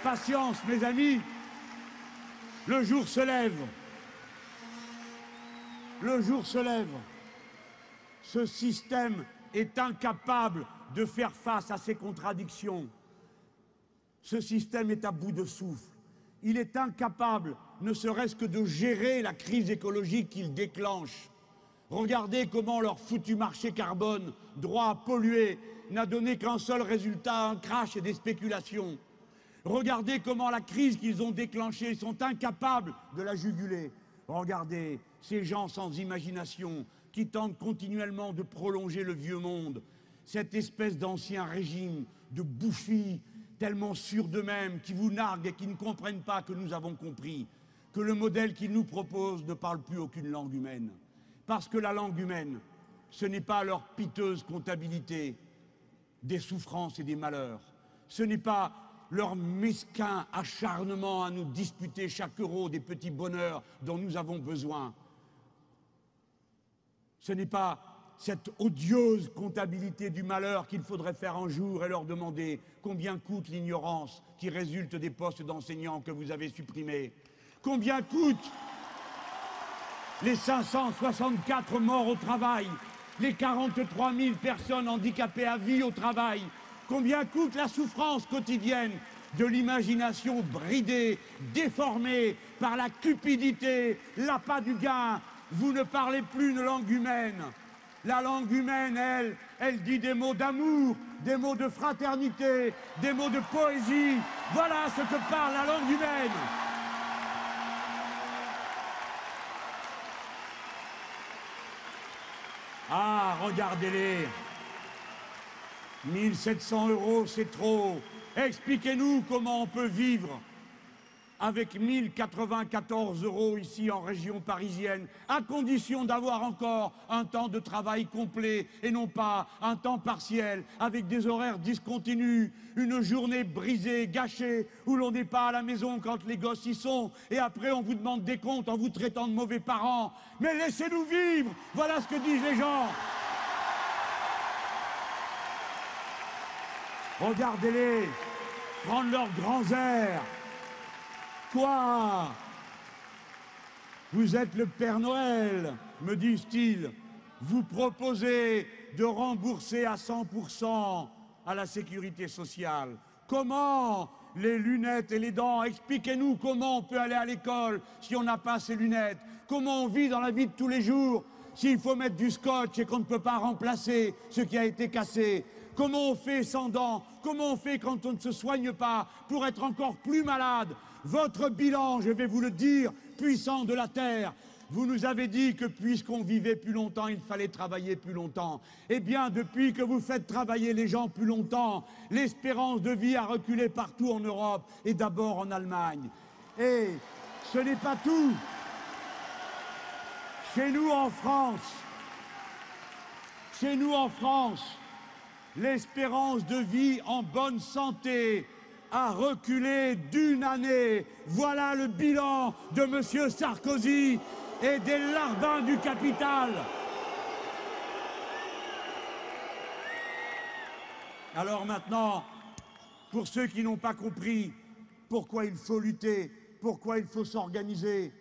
Patience, mes amis. Le jour se lève. Le jour se lève. Ce système est incapable de faire face à ces contradictions. Ce système est à bout de souffle. Il est incapable, ne serait-ce que de gérer la crise écologique qu'il déclenche. Regardez comment leur foutu marché carbone, droit à polluer, n'a donné qu'un seul résultat, un crash et des spéculations. Regardez comment la crise qu'ils ont déclenchée, sont incapables de la juguler. Regardez ces gens sans imagination qui tentent continuellement de prolonger le vieux monde, cette espèce d'ancien régime de bouffis tellement sûrs d'eux-mêmes, qui vous narguent et qui ne comprennent pas que nous avons compris que le modèle qu'ils nous proposent ne parle plus aucune langue humaine. Parce que la langue humaine, ce n'est pas leur piteuse comptabilité des souffrances et des malheurs. Ce n'est pas leur mesquin acharnement à nous disputer chaque euro des petits bonheurs dont nous avons besoin. Ce n'est pas cette odieuse comptabilité du malheur qu'il faudrait faire un jour et leur demander combien coûte l'ignorance qui résulte des postes d'enseignants que vous avez supprimés. Combien coûte les 564 morts au travail, les 43 000 personnes handicapées à vie au travail, combien coûte la souffrance quotidienne de l'imagination bridée, déformée par la cupidité, l'appât du gain? Vous ne parlez plus une langue humaine. La langue humaine, elle, elle dit des mots d'amour, des mots de fraternité, des mots de poésie. Voilà ce que parle la langue humaine. Ah, regardez-les. 1700 euros, c'est trop. Expliquez-nous comment on peut vivre avec 1094 euros ici en région parisienne, à condition d'avoir encore un temps de travail complet et non pas un temps partiel, avec des horaires discontinus, une journée brisée, gâchée, où l'on n'est pas à la maison quand les gosses y sont, et après on vous demande des comptes en vous traitant de mauvais parents. Mais laissez-nous vivre Voilà ce que disent les gens Regardez-les prendre leurs grands airs Quoi Vous êtes le Père Noël, me disent-ils. Vous proposez de rembourser à 100% à la sécurité sociale. Comment les lunettes et les dents? Expliquez-nous comment on peut aller à l'école si on n'a pas ces lunettes. Comment on vit dans la vie de tous les jours s'il faut mettre du scotch et qu'on ne peut pas remplacer ce qui a été cassé? Comment on fait sans dents? Comment on fait quand on ne se soigne pas pour être encore plus malade? Votre bilan, je vais vous le dire, puissant de la terre, vous nous avez dit que puisqu'on vivait plus longtemps, il fallait travailler plus longtemps. Eh bien, depuis que vous faites travailler les gens plus longtemps, l'espérance de vie a reculé partout en Europe et d'abord en Allemagne. Et ce n'est pas tout. Chez nous en France, chez nous en France, l'espérance de vie en bonne santé a reculé d'une année. Voilà le bilan de M. Sarkozy et des larbins du capital. Alors maintenant, pour ceux qui n'ont pas compris pourquoi il faut lutter, pourquoi il faut s'organiser,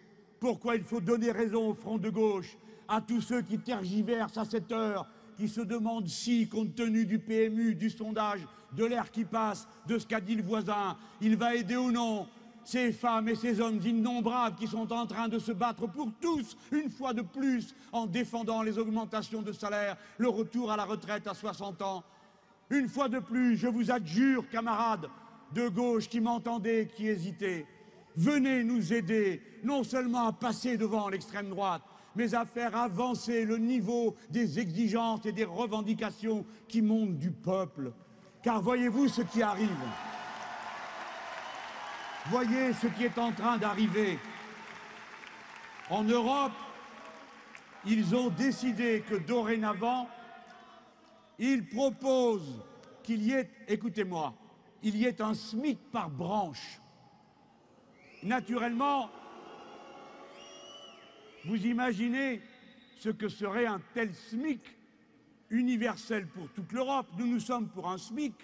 pourquoi il faut donner raison au front de gauche, à tous ceux qui tergiversent à cette heure, qui se demandent si, compte tenu du PMU, du sondage, de l'air qui passe, de ce qu'a dit le voisin, il va aider ou non ces femmes et ces hommes innombrables qui sont en train de se battre pour tous, une fois de plus, en défendant les augmentations de salaire, le retour à la retraite à 60 ans. Une fois de plus, je vous adjure, camarades de gauche qui m'entendez, qui hésitez, venez nous aider, non seulement à passer devant l'extrême droite, mais à faire avancer le niveau des exigences et des revendications qui montent du peuple. Car voyez-vous ce qui arrive? Voyez ce qui est en train d'arriver. En Europe, ils ont décidé que dorénavant, ils proposent qu'il y ait, écoutez-moi, il y ait un SMIC par branche. Naturellement, vous imaginez ce que serait un tel SMIC universel pour toute l'Europe. Nous, nous sommes pour un SMIC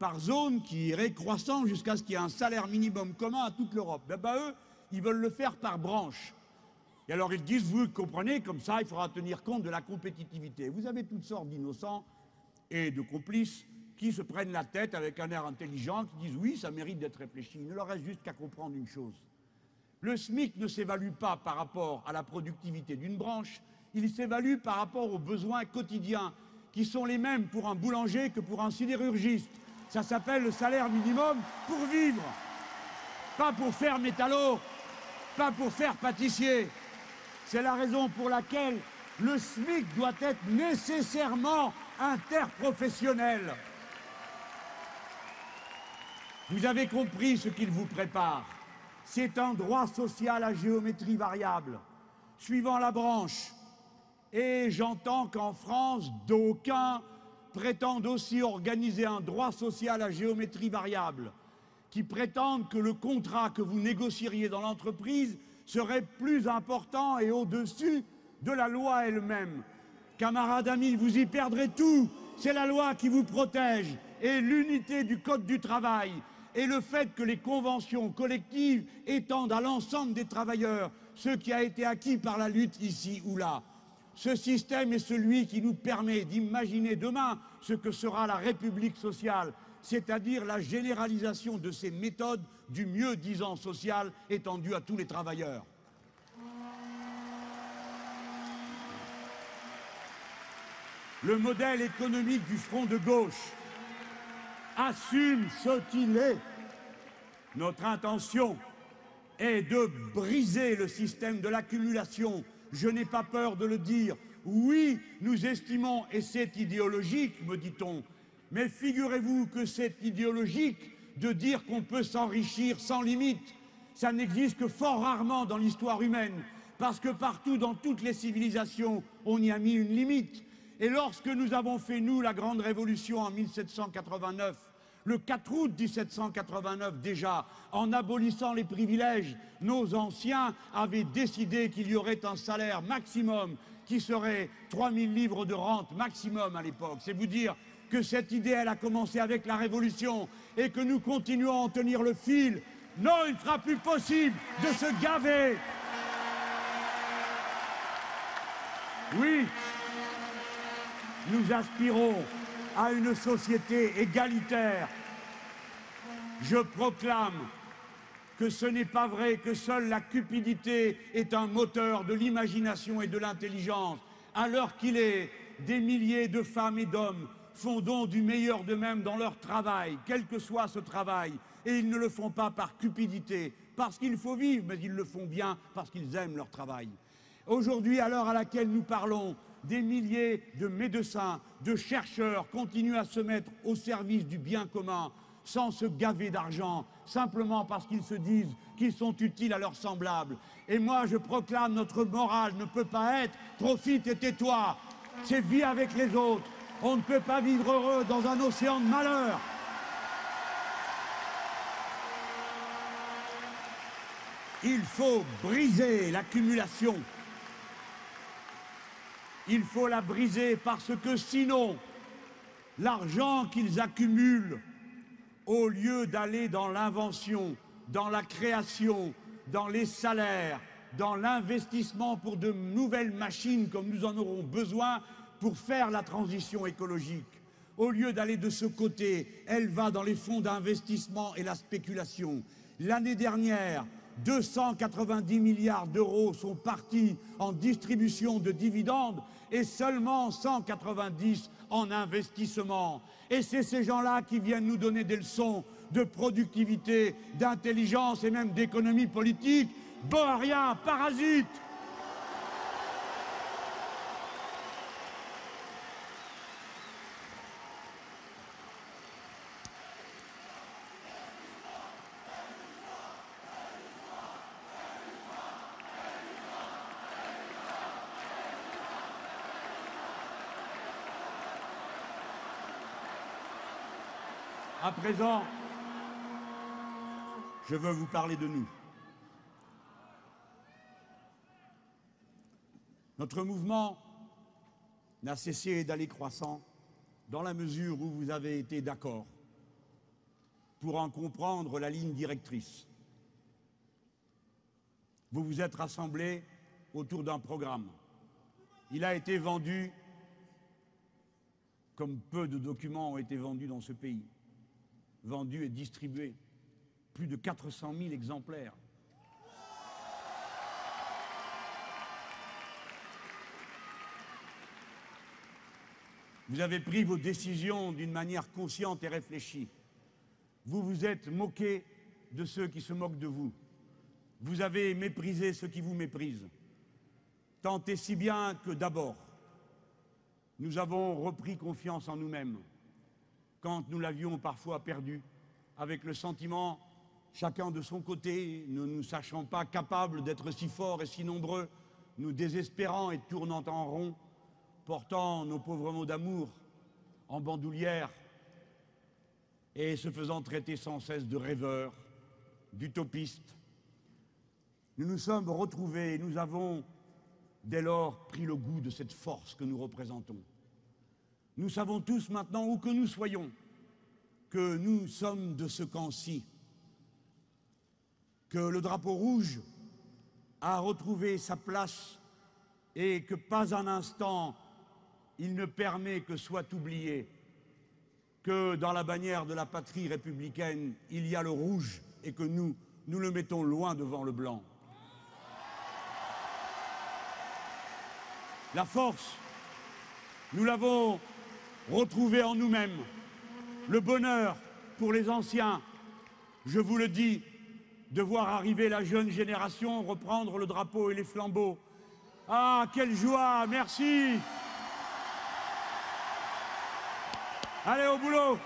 par zone qui irait croissant jusqu'à ce qu'il y ait un salaire minimum commun à toute l'Europe. Ben, ben, eux, ils veulent le faire par branche. Et alors ils disent, vous comprenez, comme ça, il faudra tenir compte de la compétitivité. Vous avez toutes sortes d'innocents et de complices qui se prennent la tête avec un air intelligent, qui disent, oui, ça mérite d'être réfléchi. Il ne leur reste juste qu'à comprendre une chose. Le SMIC ne s'évalue pas par rapport à la productivité d'une branche, il s'évalue par rapport aux besoins quotidiens qui sont les mêmes pour un boulanger que pour un sidérurgiste. Ça s'appelle le salaire minimum pour vivre, pas pour faire métallo, pas pour faire pâtissier. C'est la raison pour laquelle le SMIC doit être nécessairement interprofessionnel. Vous avez compris ce qu'il vous prépare. C'est un droit social à géométrie variable. Suivant la branche, et j'entends qu'en France, d'aucuns prétendent aussi organiser un droit social à géométrie variable, qui prétendent que le contrat que vous négocieriez dans l'entreprise serait plus important et au-dessus de la loi elle-même. Camarades amis, vous y perdrez tout. C'est la loi qui vous protège et l'unité du Code du travail et le fait que les conventions collectives étendent à l'ensemble des travailleurs ce qui a été acquis par la lutte ici ou là. Ce système est celui qui nous permet d'imaginer demain ce que sera la République sociale, c'est-à-dire la généralisation de ces méthodes du mieux-disant social étendues à tous les travailleurs. Le modèle économique du front de gauche assume ce qu'il est. Notre intention est de briser le système de l'accumulation. Je n'ai pas peur de le dire. Oui, nous estimons, et c'est idéologique, me dit-on, mais figurez-vous que c'est idéologique de dire qu'on peut s'enrichir sans limite. Ça n'existe que fort rarement dans l'histoire humaine, parce que partout, dans toutes les civilisations, on y a mis une limite. Et lorsque nous avons fait, nous, la grande révolution en 1789, le 4 août 1789 déjà, en abolissant les privilèges, nos anciens avaient décidé qu'il y aurait un salaire maximum qui serait 3000 livres de rente maximum à l'époque. C'est vous dire que cette idée, elle a commencé avec la Révolution et que nous continuons à en tenir le fil. Non, il ne sera plus possible de se gaver. Oui, nous aspirons à une société égalitaire. Je proclame que ce n'est pas vrai que seule la cupidité est un moteur de l'imagination et de l'intelligence, alors qu'il est des milliers de femmes et d'hommes font don du meilleur d'eux-mêmes dans leur travail, quel que soit ce travail, et ils ne le font pas par cupidité, parce qu'il faut vivre, mais ils le font bien parce qu'ils aiment leur travail. Aujourd'hui, à l'heure à laquelle nous parlons, des milliers de médecins, de chercheurs continuent à se mettre au service du bien commun sans se gaver d'argent, simplement parce qu'ils se disent qu'ils sont utiles à leurs semblables. Et moi, je proclame, notre morale ne peut pas être « profite et tais-toi ». C'est vie avec les autres, on ne peut pas vivre heureux dans un océan de malheur. Il faut briser l'accumulation. Il faut la briser parce que sinon, l'argent qu'ils accumulent, au lieu d'aller dans l'invention, dans la création, dans les salaires, dans l'investissement pour de nouvelles machines comme nous en aurons besoin, pour faire la transition écologique. Au lieu d'aller de ce côté, elle va dans les fonds d'investissement et la spéculation. L'année dernière, 290 milliards d'euros sont partis en distribution de dividendes et seulement 190 en investissement. Et c'est ces gens-là qui viennent nous donner des leçons de productivité, d'intelligence et même d'économie politique. Bon à rien, parasite À présent, je veux vous parler de nous. Notre mouvement n'a cessé d'aller croissant dans la mesure où vous avez été d'accord pour en comprendre la ligne directrice. Vous vous êtes rassemblés autour d'un programme. Il a été vendu comme peu de documents ont été vendus dans ce pays vendu et distribué. Plus de 400 000 exemplaires. Vous avez pris vos décisions d'une manière consciente et réfléchie. Vous vous êtes moqué de ceux qui se moquent de vous. Vous avez méprisé ceux qui vous méprisent. Tant et si bien que d'abord, nous avons repris confiance en nous-mêmes quand nous l'avions parfois perdu, avec le sentiment, chacun de son côté, ne nous sachant pas capables d'être si forts et si nombreux, nous désespérant et tournant en rond, portant nos pauvres mots d'amour en bandoulière et se faisant traiter sans cesse de rêveurs, d'utopistes. Nous nous sommes retrouvés et nous avons dès lors pris le goût de cette force que nous représentons. Nous savons tous maintenant, où que nous soyons, que nous sommes de ce camp-ci, que le drapeau rouge a retrouvé sa place et que pas un instant il ne permet que soit oublié que dans la bannière de la patrie républicaine, il y a le rouge et que nous, nous le mettons loin devant le blanc. La force, nous l'avons retrouvée en nous-mêmes. Le bonheur pour les anciens, je vous le dis, de voir arriver la jeune génération reprendre le drapeau et les flambeaux. Ah, quelle joie, merci. Allez au boulot.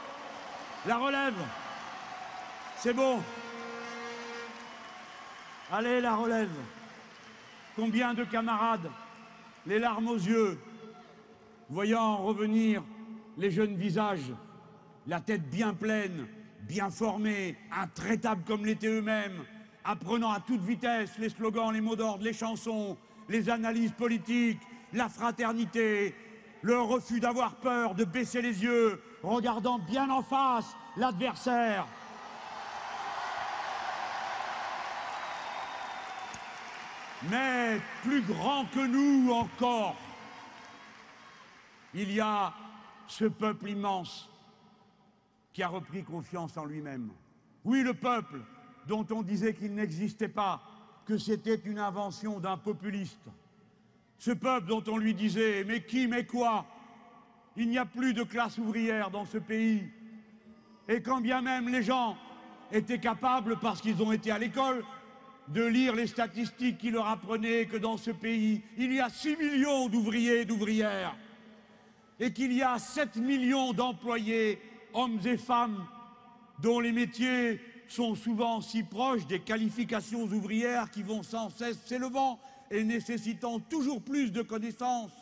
La relève. C'est bon. Allez, la relève. Combien de camarades, les larmes aux yeux, voyant revenir les jeunes visages, la tête bien pleine, bien formée, intraitables comme l'étaient eux-mêmes, apprenant à toute vitesse les slogans, les mots d'ordre, les chansons, les analyses politiques, la fraternité, le refus d'avoir peur, de baisser les yeux, regardant bien en face l'adversaire. Mais plus grand que nous encore, il y a ce peuple immense qui a repris confiance en lui-même. Oui, le peuple dont on disait qu'il n'existait pas, que c'était une invention d'un populiste. Ce peuple dont on lui disait Mais qui, mais quoi? Il n'y a plus de classe ouvrière dans ce pays. Et quand bien même les gens étaient capables, parce qu'ils ont été à l'école, de lire les statistiques qui leur apprenaient que dans ce pays, il y a 6 millions d'ouvriers et d'ouvrières, et qu'il y a 7 millions d'employés, hommes et femmes, dont les métiers sont souvent si proches des qualifications ouvrières qui vont sans cesse s'élevant et nécessitant toujours plus de connaissances,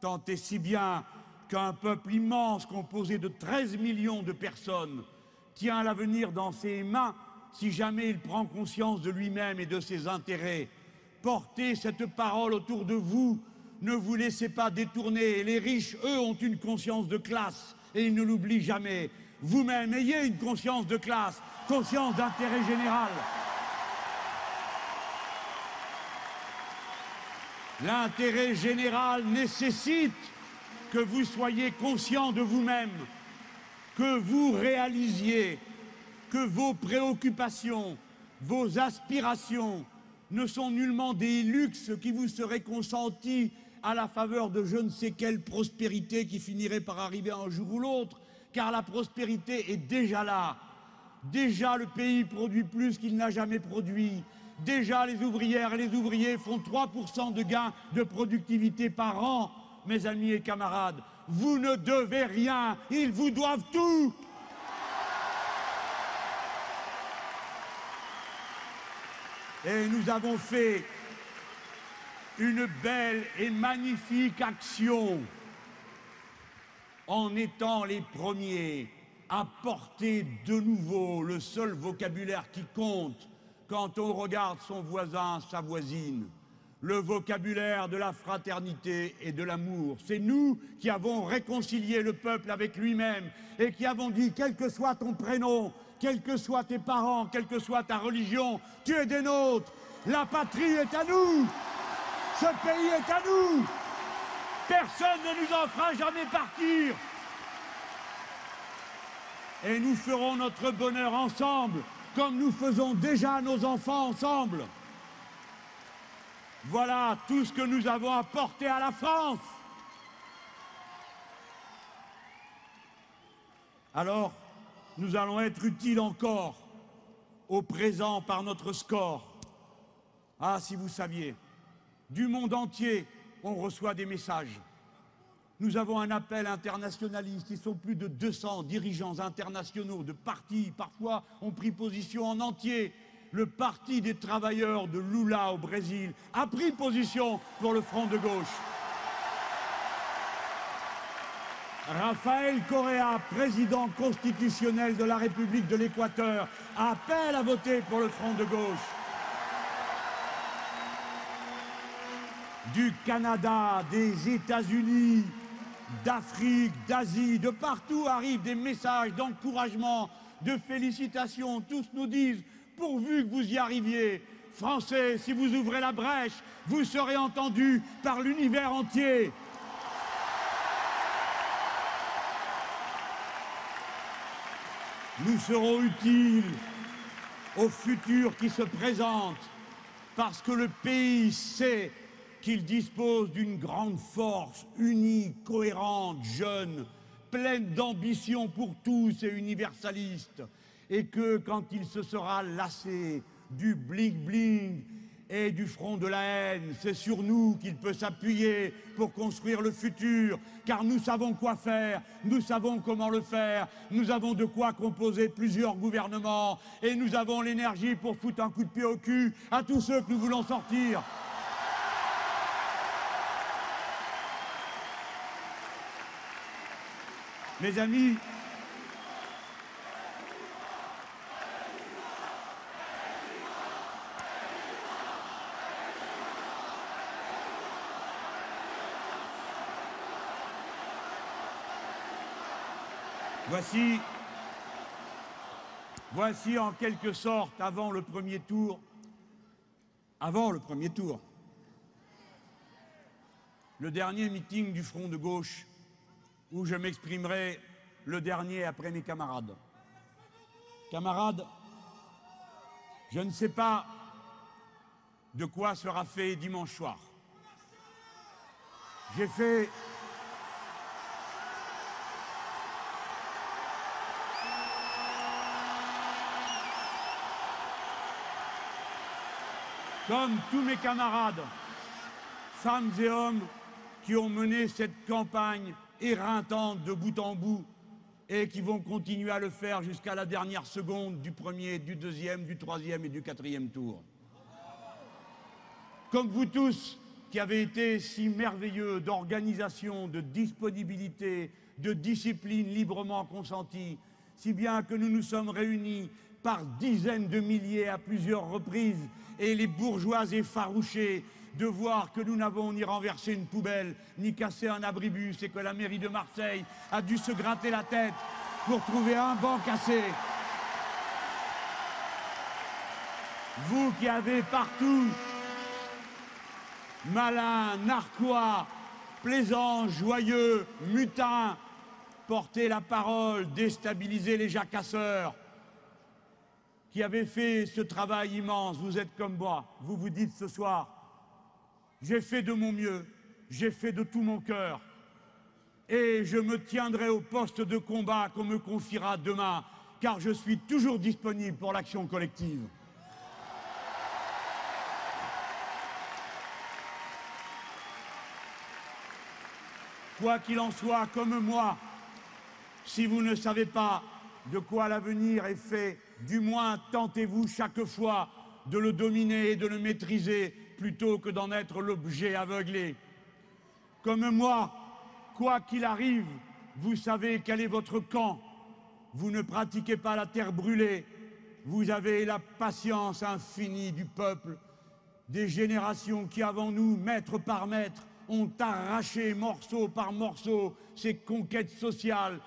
tant et si bien qu'un peuple immense composé de 13 millions de personnes tient l'avenir dans ses mains si jamais il prend conscience de lui-même et de ses intérêts. Portez cette parole autour de vous, ne vous laissez pas détourner. Les riches, eux, ont une conscience de classe et ils ne l'oublient jamais. Vous-même, ayez une conscience de classe, conscience d'intérêt général. L'intérêt général nécessite que vous soyez conscient de vous-même, que vous réalisiez que vos préoccupations, vos aspirations ne sont nullement des luxes qui vous seraient consentis à la faveur de je ne sais quelle prospérité qui finirait par arriver un jour ou l'autre, car la prospérité est déjà là. Déjà le pays produit plus qu'il n'a jamais produit. Déjà, les ouvrières et les ouvriers font 3% de gains de productivité par an. Mes amis et camarades, vous ne devez rien, ils vous doivent tout. Et nous avons fait une belle et magnifique action en étant les premiers à porter de nouveau le seul vocabulaire qui compte, quand on regarde son voisin, sa voisine, le vocabulaire de la fraternité et de l'amour. C'est nous qui avons réconcilié le peuple avec lui-même et qui avons dit, quel que soit ton prénom, quels que soient tes parents, quelle que soit ta religion, tu es des nôtres. La patrie est à nous. Ce pays est à nous. Personne ne nous en fera jamais partir. Et nous ferons notre bonheur ensemble comme nous faisons déjà nos enfants ensemble. Voilà tout ce que nous avons apporté à la France. Alors, nous allons être utiles encore au présent par notre score. Ah, si vous saviez, du monde entier, on reçoit des messages. Nous avons un appel internationaliste. Ils sont plus de 200 dirigeants internationaux de partis, parfois ont pris position en entier. Le Parti des travailleurs de Lula au Brésil a pris position pour le front de gauche. Rafael Correa, président constitutionnel de la République de l'Équateur, appelle à voter pour le front de gauche. Du Canada, des États-Unis, d'Afrique, d'Asie, de partout arrivent des messages d'encouragement, de félicitations. Tous nous disent, pourvu que vous y arriviez, Français, si vous ouvrez la brèche, vous serez entendus par l'univers entier. Nous serons utiles au futur qui se présente parce que le pays sait qu'il dispose d'une grande force, unie, cohérente, jeune, pleine d'ambition pour tous et universaliste, et que quand il se sera lassé du bling-bling et du front de la haine. C'est sur nous qu'il peut s'appuyer pour construire le futur, car nous savons quoi faire, nous savons comment le faire, nous avons de quoi composer plusieurs gouvernements, et nous avons l'énergie pour foutre un coup de pied au cul à tous ceux que nous voulons sortir. Mes amis, Voici, voici en quelque sorte, avant le premier tour, avant le premier tour, le dernier meeting du Front de gauche où je m'exprimerai le dernier après mes camarades. Camarades, je ne sais pas de quoi sera fait dimanche soir. J'ai fait comme tous mes camarades, femmes et hommes qui ont mené cette campagne éreintante de bout en bout et qui vont continuer à le faire jusqu'à la dernière seconde du premier, du deuxième, du troisième et du quatrième tour. Comme vous tous qui avez été si merveilleux d'organisation, de disponibilité, de discipline librement consentie, si bien que nous nous sommes réunis par dizaines de milliers à plusieurs reprises et les bourgeois effarouchés de voir que nous n'avons ni renversé une poubelle, ni cassé un abribus, et que la mairie de Marseille a dû se gratter la tête pour trouver un banc cassé. Vous qui avez partout, malin, narquois, plaisant, joyeux, mutin, porté la parole, déstabilisé les jacasseurs, qui avez fait ce travail immense, vous êtes comme moi, vous vous dites ce soir, j'ai fait de mon mieux, j'ai fait de tout mon cœur, et je me tiendrai au poste de combat qu'on me confiera demain, car je suis toujours disponible pour l'action collective. Quoi qu'il en soit, comme moi, si vous ne savez pas de quoi l'avenir est fait, du moins tentez-vous chaque fois de le dominer et de le maîtriser plutôt que d'en être l'objet aveuglé. Comme moi, quoi qu'il arrive, vous savez quel est votre camp. Vous ne pratiquez pas la terre brûlée. Vous avez la patience infinie du peuple, des générations qui, avant nous, mètre par mètre, ont arraché morceau par morceau ces conquêtes sociales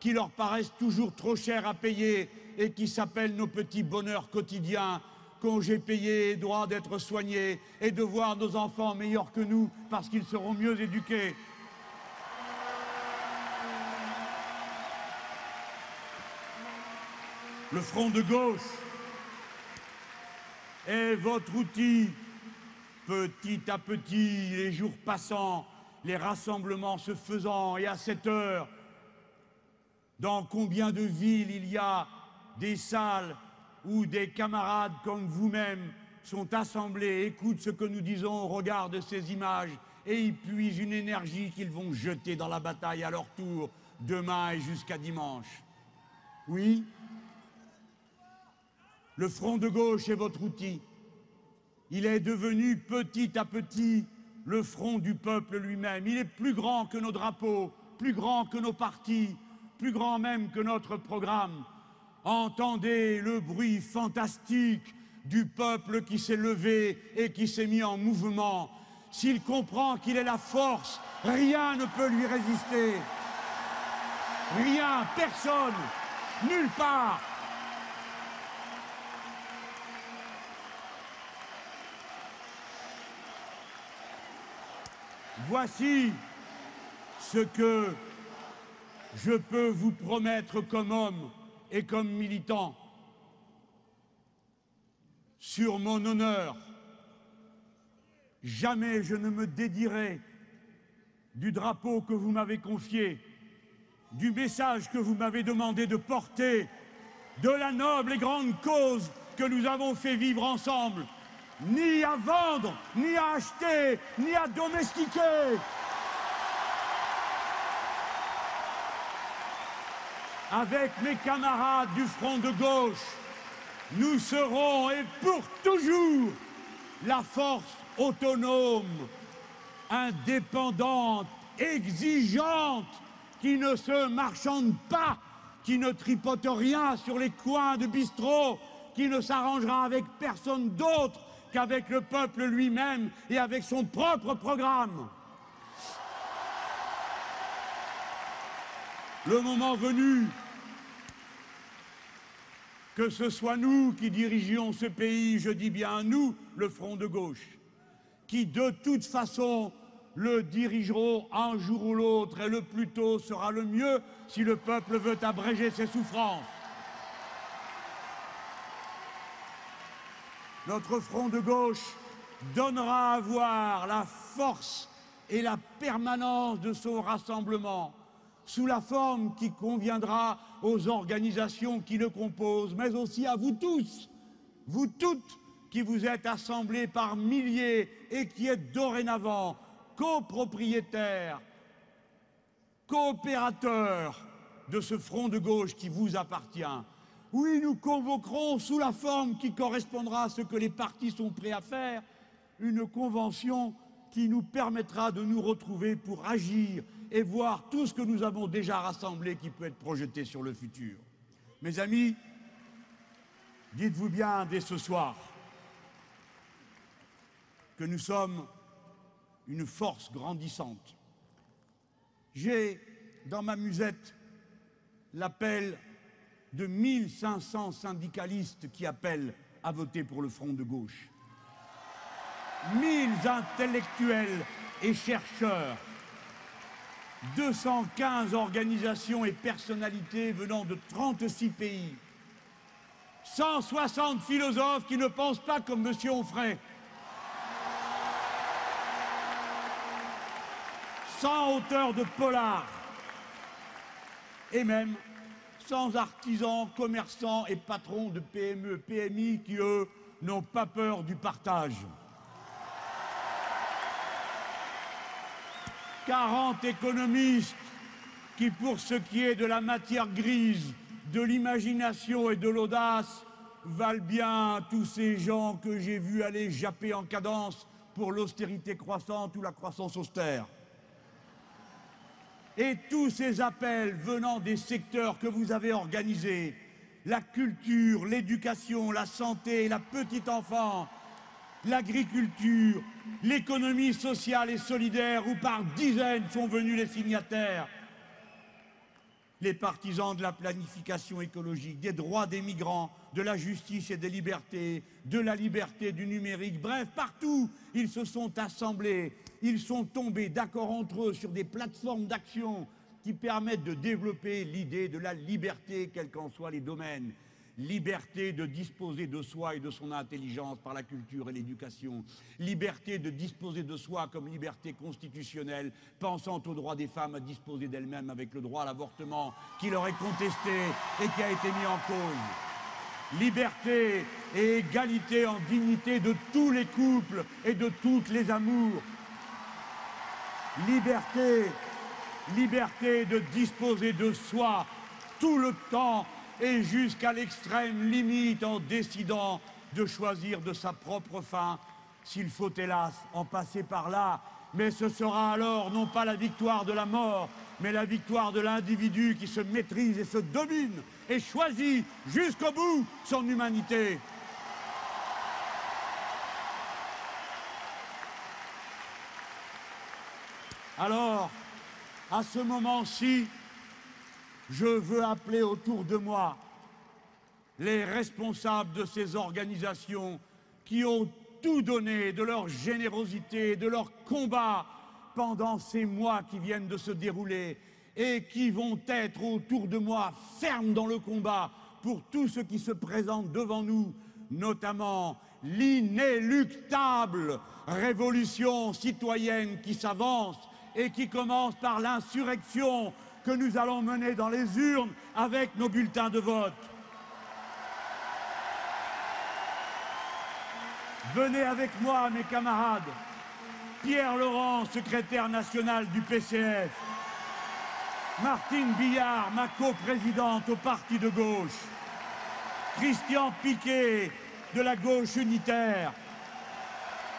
qui leur paraissent toujours trop chères à payer et qui s'appellent nos petits bonheurs quotidiens, congés payés, droit d'être soignés et de voir nos enfants meilleurs que nous parce qu'ils seront mieux éduqués. Le front de gauche est votre outil. Petit à petit, les jours passant, les rassemblements se faisant, et à cette heure, dans combien de villes il y a des salles où des camarades comme vous-même sont assemblés, écoutent ce que nous disons, regardent ces images et y puisent une énergie qu'ils vont jeter dans la bataille à leur tour, demain et jusqu'à dimanche. Oui, le front de gauche est votre outil. Il est devenu petit à petit le front du peuple lui-même. Il est plus grand que nos drapeaux, plus grand que nos partis, plus grand même que notre programme entendez le bruit fantastique du peuple qui s'est levé et qui s'est mis en mouvement. S'il comprend qu'il est la force, rien ne peut lui résister. Rien, personne, nulle part. Voici ce que je peux vous promettre comme homme et comme militant. Sur mon honneur, jamais je ne me dédierai du drapeau que vous m'avez confié, du message que vous m'avez demandé de porter, de la noble et grande cause que nous avons fait vivre ensemble, ni à vendre, ni à acheter, ni à domestiquer. Avec mes camarades du front de gauche, nous serons et pour toujours la force autonome, indépendante, exigeante, qui ne se marchande pas, qui ne tripote rien sur les coins de bistrot, qui ne s'arrangera avec personne d'autre qu'avec le peuple lui-même et avec son propre programme. Le moment venu, que ce soit nous qui dirigions ce pays, je dis bien nous, le Front de gauche, qui de toute façon le dirigeront un jour ou l'autre, et le plus tôt sera le mieux si le peuple veut abréger ses souffrances. Notre front de gauche donnera à voir la force et la permanence de son rassemblement sous la forme qui conviendra aux organisations qui le composent, mais aussi à vous tous, vous toutes qui vous êtes assemblés par milliers et qui êtes dorénavant copropriétaires, coopérateurs de ce front de gauche qui vous appartient. Oui, nous convoquerons sous la forme qui correspondra à ce que les partis sont prêts à faire, une convention qui nous permettra de nous retrouver pour agir et voir tout ce que nous avons déjà rassemblé qui peut être projeté sur le futur. Mes amis, dites-vous bien dès ce soir que nous sommes une force grandissante. J'ai dans ma musette l'appel de 1500 syndicalistes qui appellent à voter pour le Front de gauche. 1000 intellectuels et chercheurs 215 organisations et personnalités venant de 36 pays, 160 philosophes qui ne pensent pas comme M. Onfray, 100 auteurs de polar, et même 100 artisans, commerçants et patrons de PME, PMI qui, eux, n'ont pas peur du partage. 40 économistes qui, pour ce qui est de la matière grise, de l'imagination et de l'audace, valent bien tous ces gens que j'ai vus aller japper en cadence pour l'austérité croissante ou la croissance austère. Et tous ces appels venant des secteurs que vous avez organisés, la culture, l'éducation, la santé, la petite enfance, l'agriculture, l'économie sociale et solidaire, où par dizaines sont venus les signataires, les partisans de la planification écologique, des droits des migrants, de la justice et des libertés, de la liberté du numérique. Bref, partout, ils se sont assemblés, ils sont tombés d'accord entre eux sur des plateformes d'action qui permettent de développer l'idée de la liberté, quels qu'en soient les domaines liberté de disposer de soi et de son intelligence par la culture et l'éducation, liberté de disposer de soi comme liberté constitutionnelle, pensant au droit des femmes à disposer d'elles-mêmes avec le droit à l'avortement qui leur est contesté et qui a été mis en cause. Liberté et égalité en dignité de tous les couples et de toutes les amours. Liberté, liberté de disposer de soi tout le temps et jusqu'à l'extrême limite en décidant de choisir de sa propre fin, s'il faut hélas en passer par là. Mais ce sera alors non pas la victoire de la mort, mais la victoire de l'individu qui se maîtrise et se domine et choisit jusqu'au bout son humanité. Alors, à ce moment-ci, je veux appeler autour de moi les responsables de ces organisations qui ont tout donné de leur générosité, de leur combat pendant ces mois qui viennent de se dérouler et qui vont être autour de moi fermes dans le combat pour tout ce qui se présente devant nous, notamment l'inéluctable révolution citoyenne qui s'avance et qui commence par l'insurrection que nous allons mener dans les urnes avec nos bulletins de vote. Venez avec moi, mes camarades. Pierre Laurent, secrétaire national du PCF. Martine Billard, ma coprésidente au parti de gauche. Christian Piquet, de la gauche unitaire.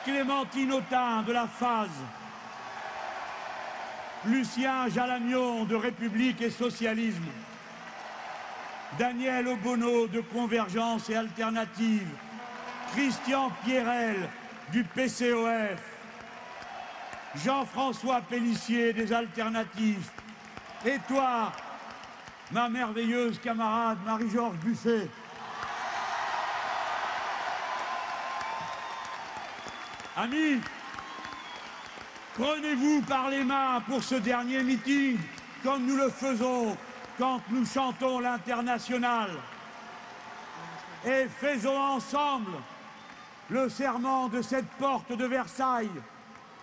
Clémentine Autain, de la phase. Lucien Jalamion, de République et Socialisme. Daniel Obono, de Convergence et Alternative. Christian Pierrel, du PCOF. Jean-François Pellissier, des Alternatives. Et toi, ma merveilleuse camarade Marie-Georges Buffet. Amis, prenez-vous par les mains pour ce dernier meeting, comme nous le faisons quand nous chantons l'international. Et faisons ensemble le serment de cette porte de Versailles.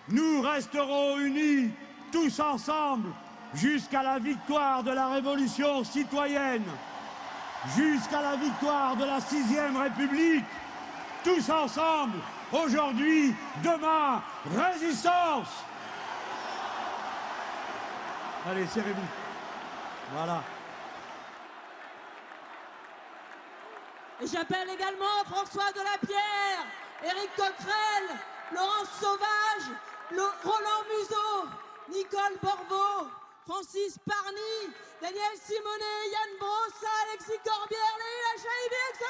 Nous resterons unis, tous ensemble, jusqu'à la victoire de la révolution citoyenne, jusqu'à la victoire de la sixième République, tous ensemble, aujourd'hui, demain, résistance Allez, serrez-vous. Voilà. Et j'appelle également François Delapierre, Éric Coquerel, Laurence Sauvage, Roland Museau, Nicole Borvo, Francis Parny, Daniel Simonet, Yann Brossa, Alexis Corbière, Léla Chahibi, etc.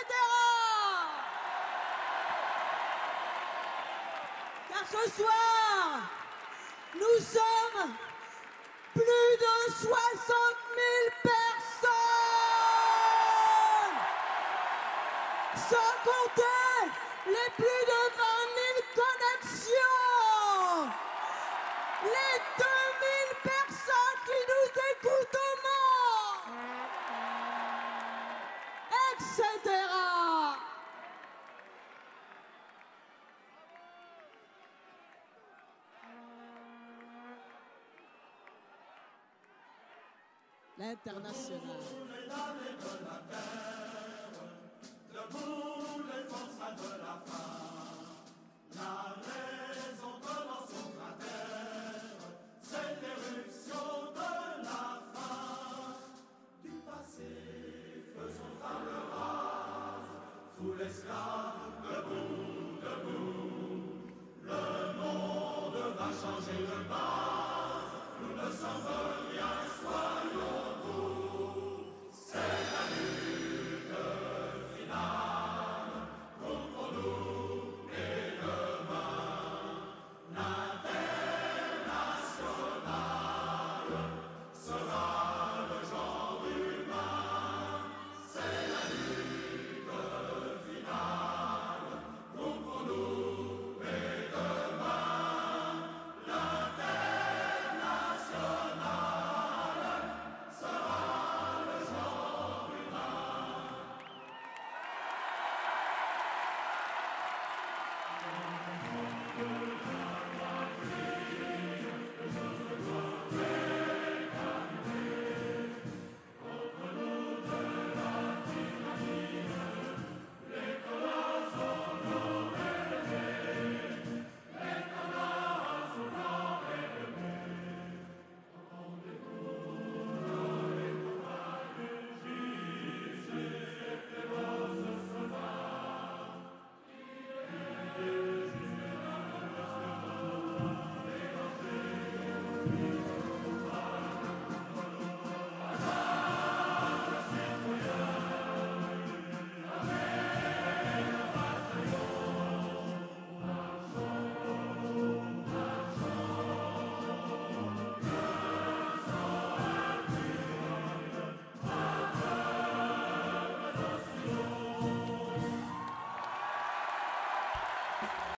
Car ce soir, nous sommes plus de 60 000 personnes, sans compter les plus de 20 000 connexions, L'international. l'esclave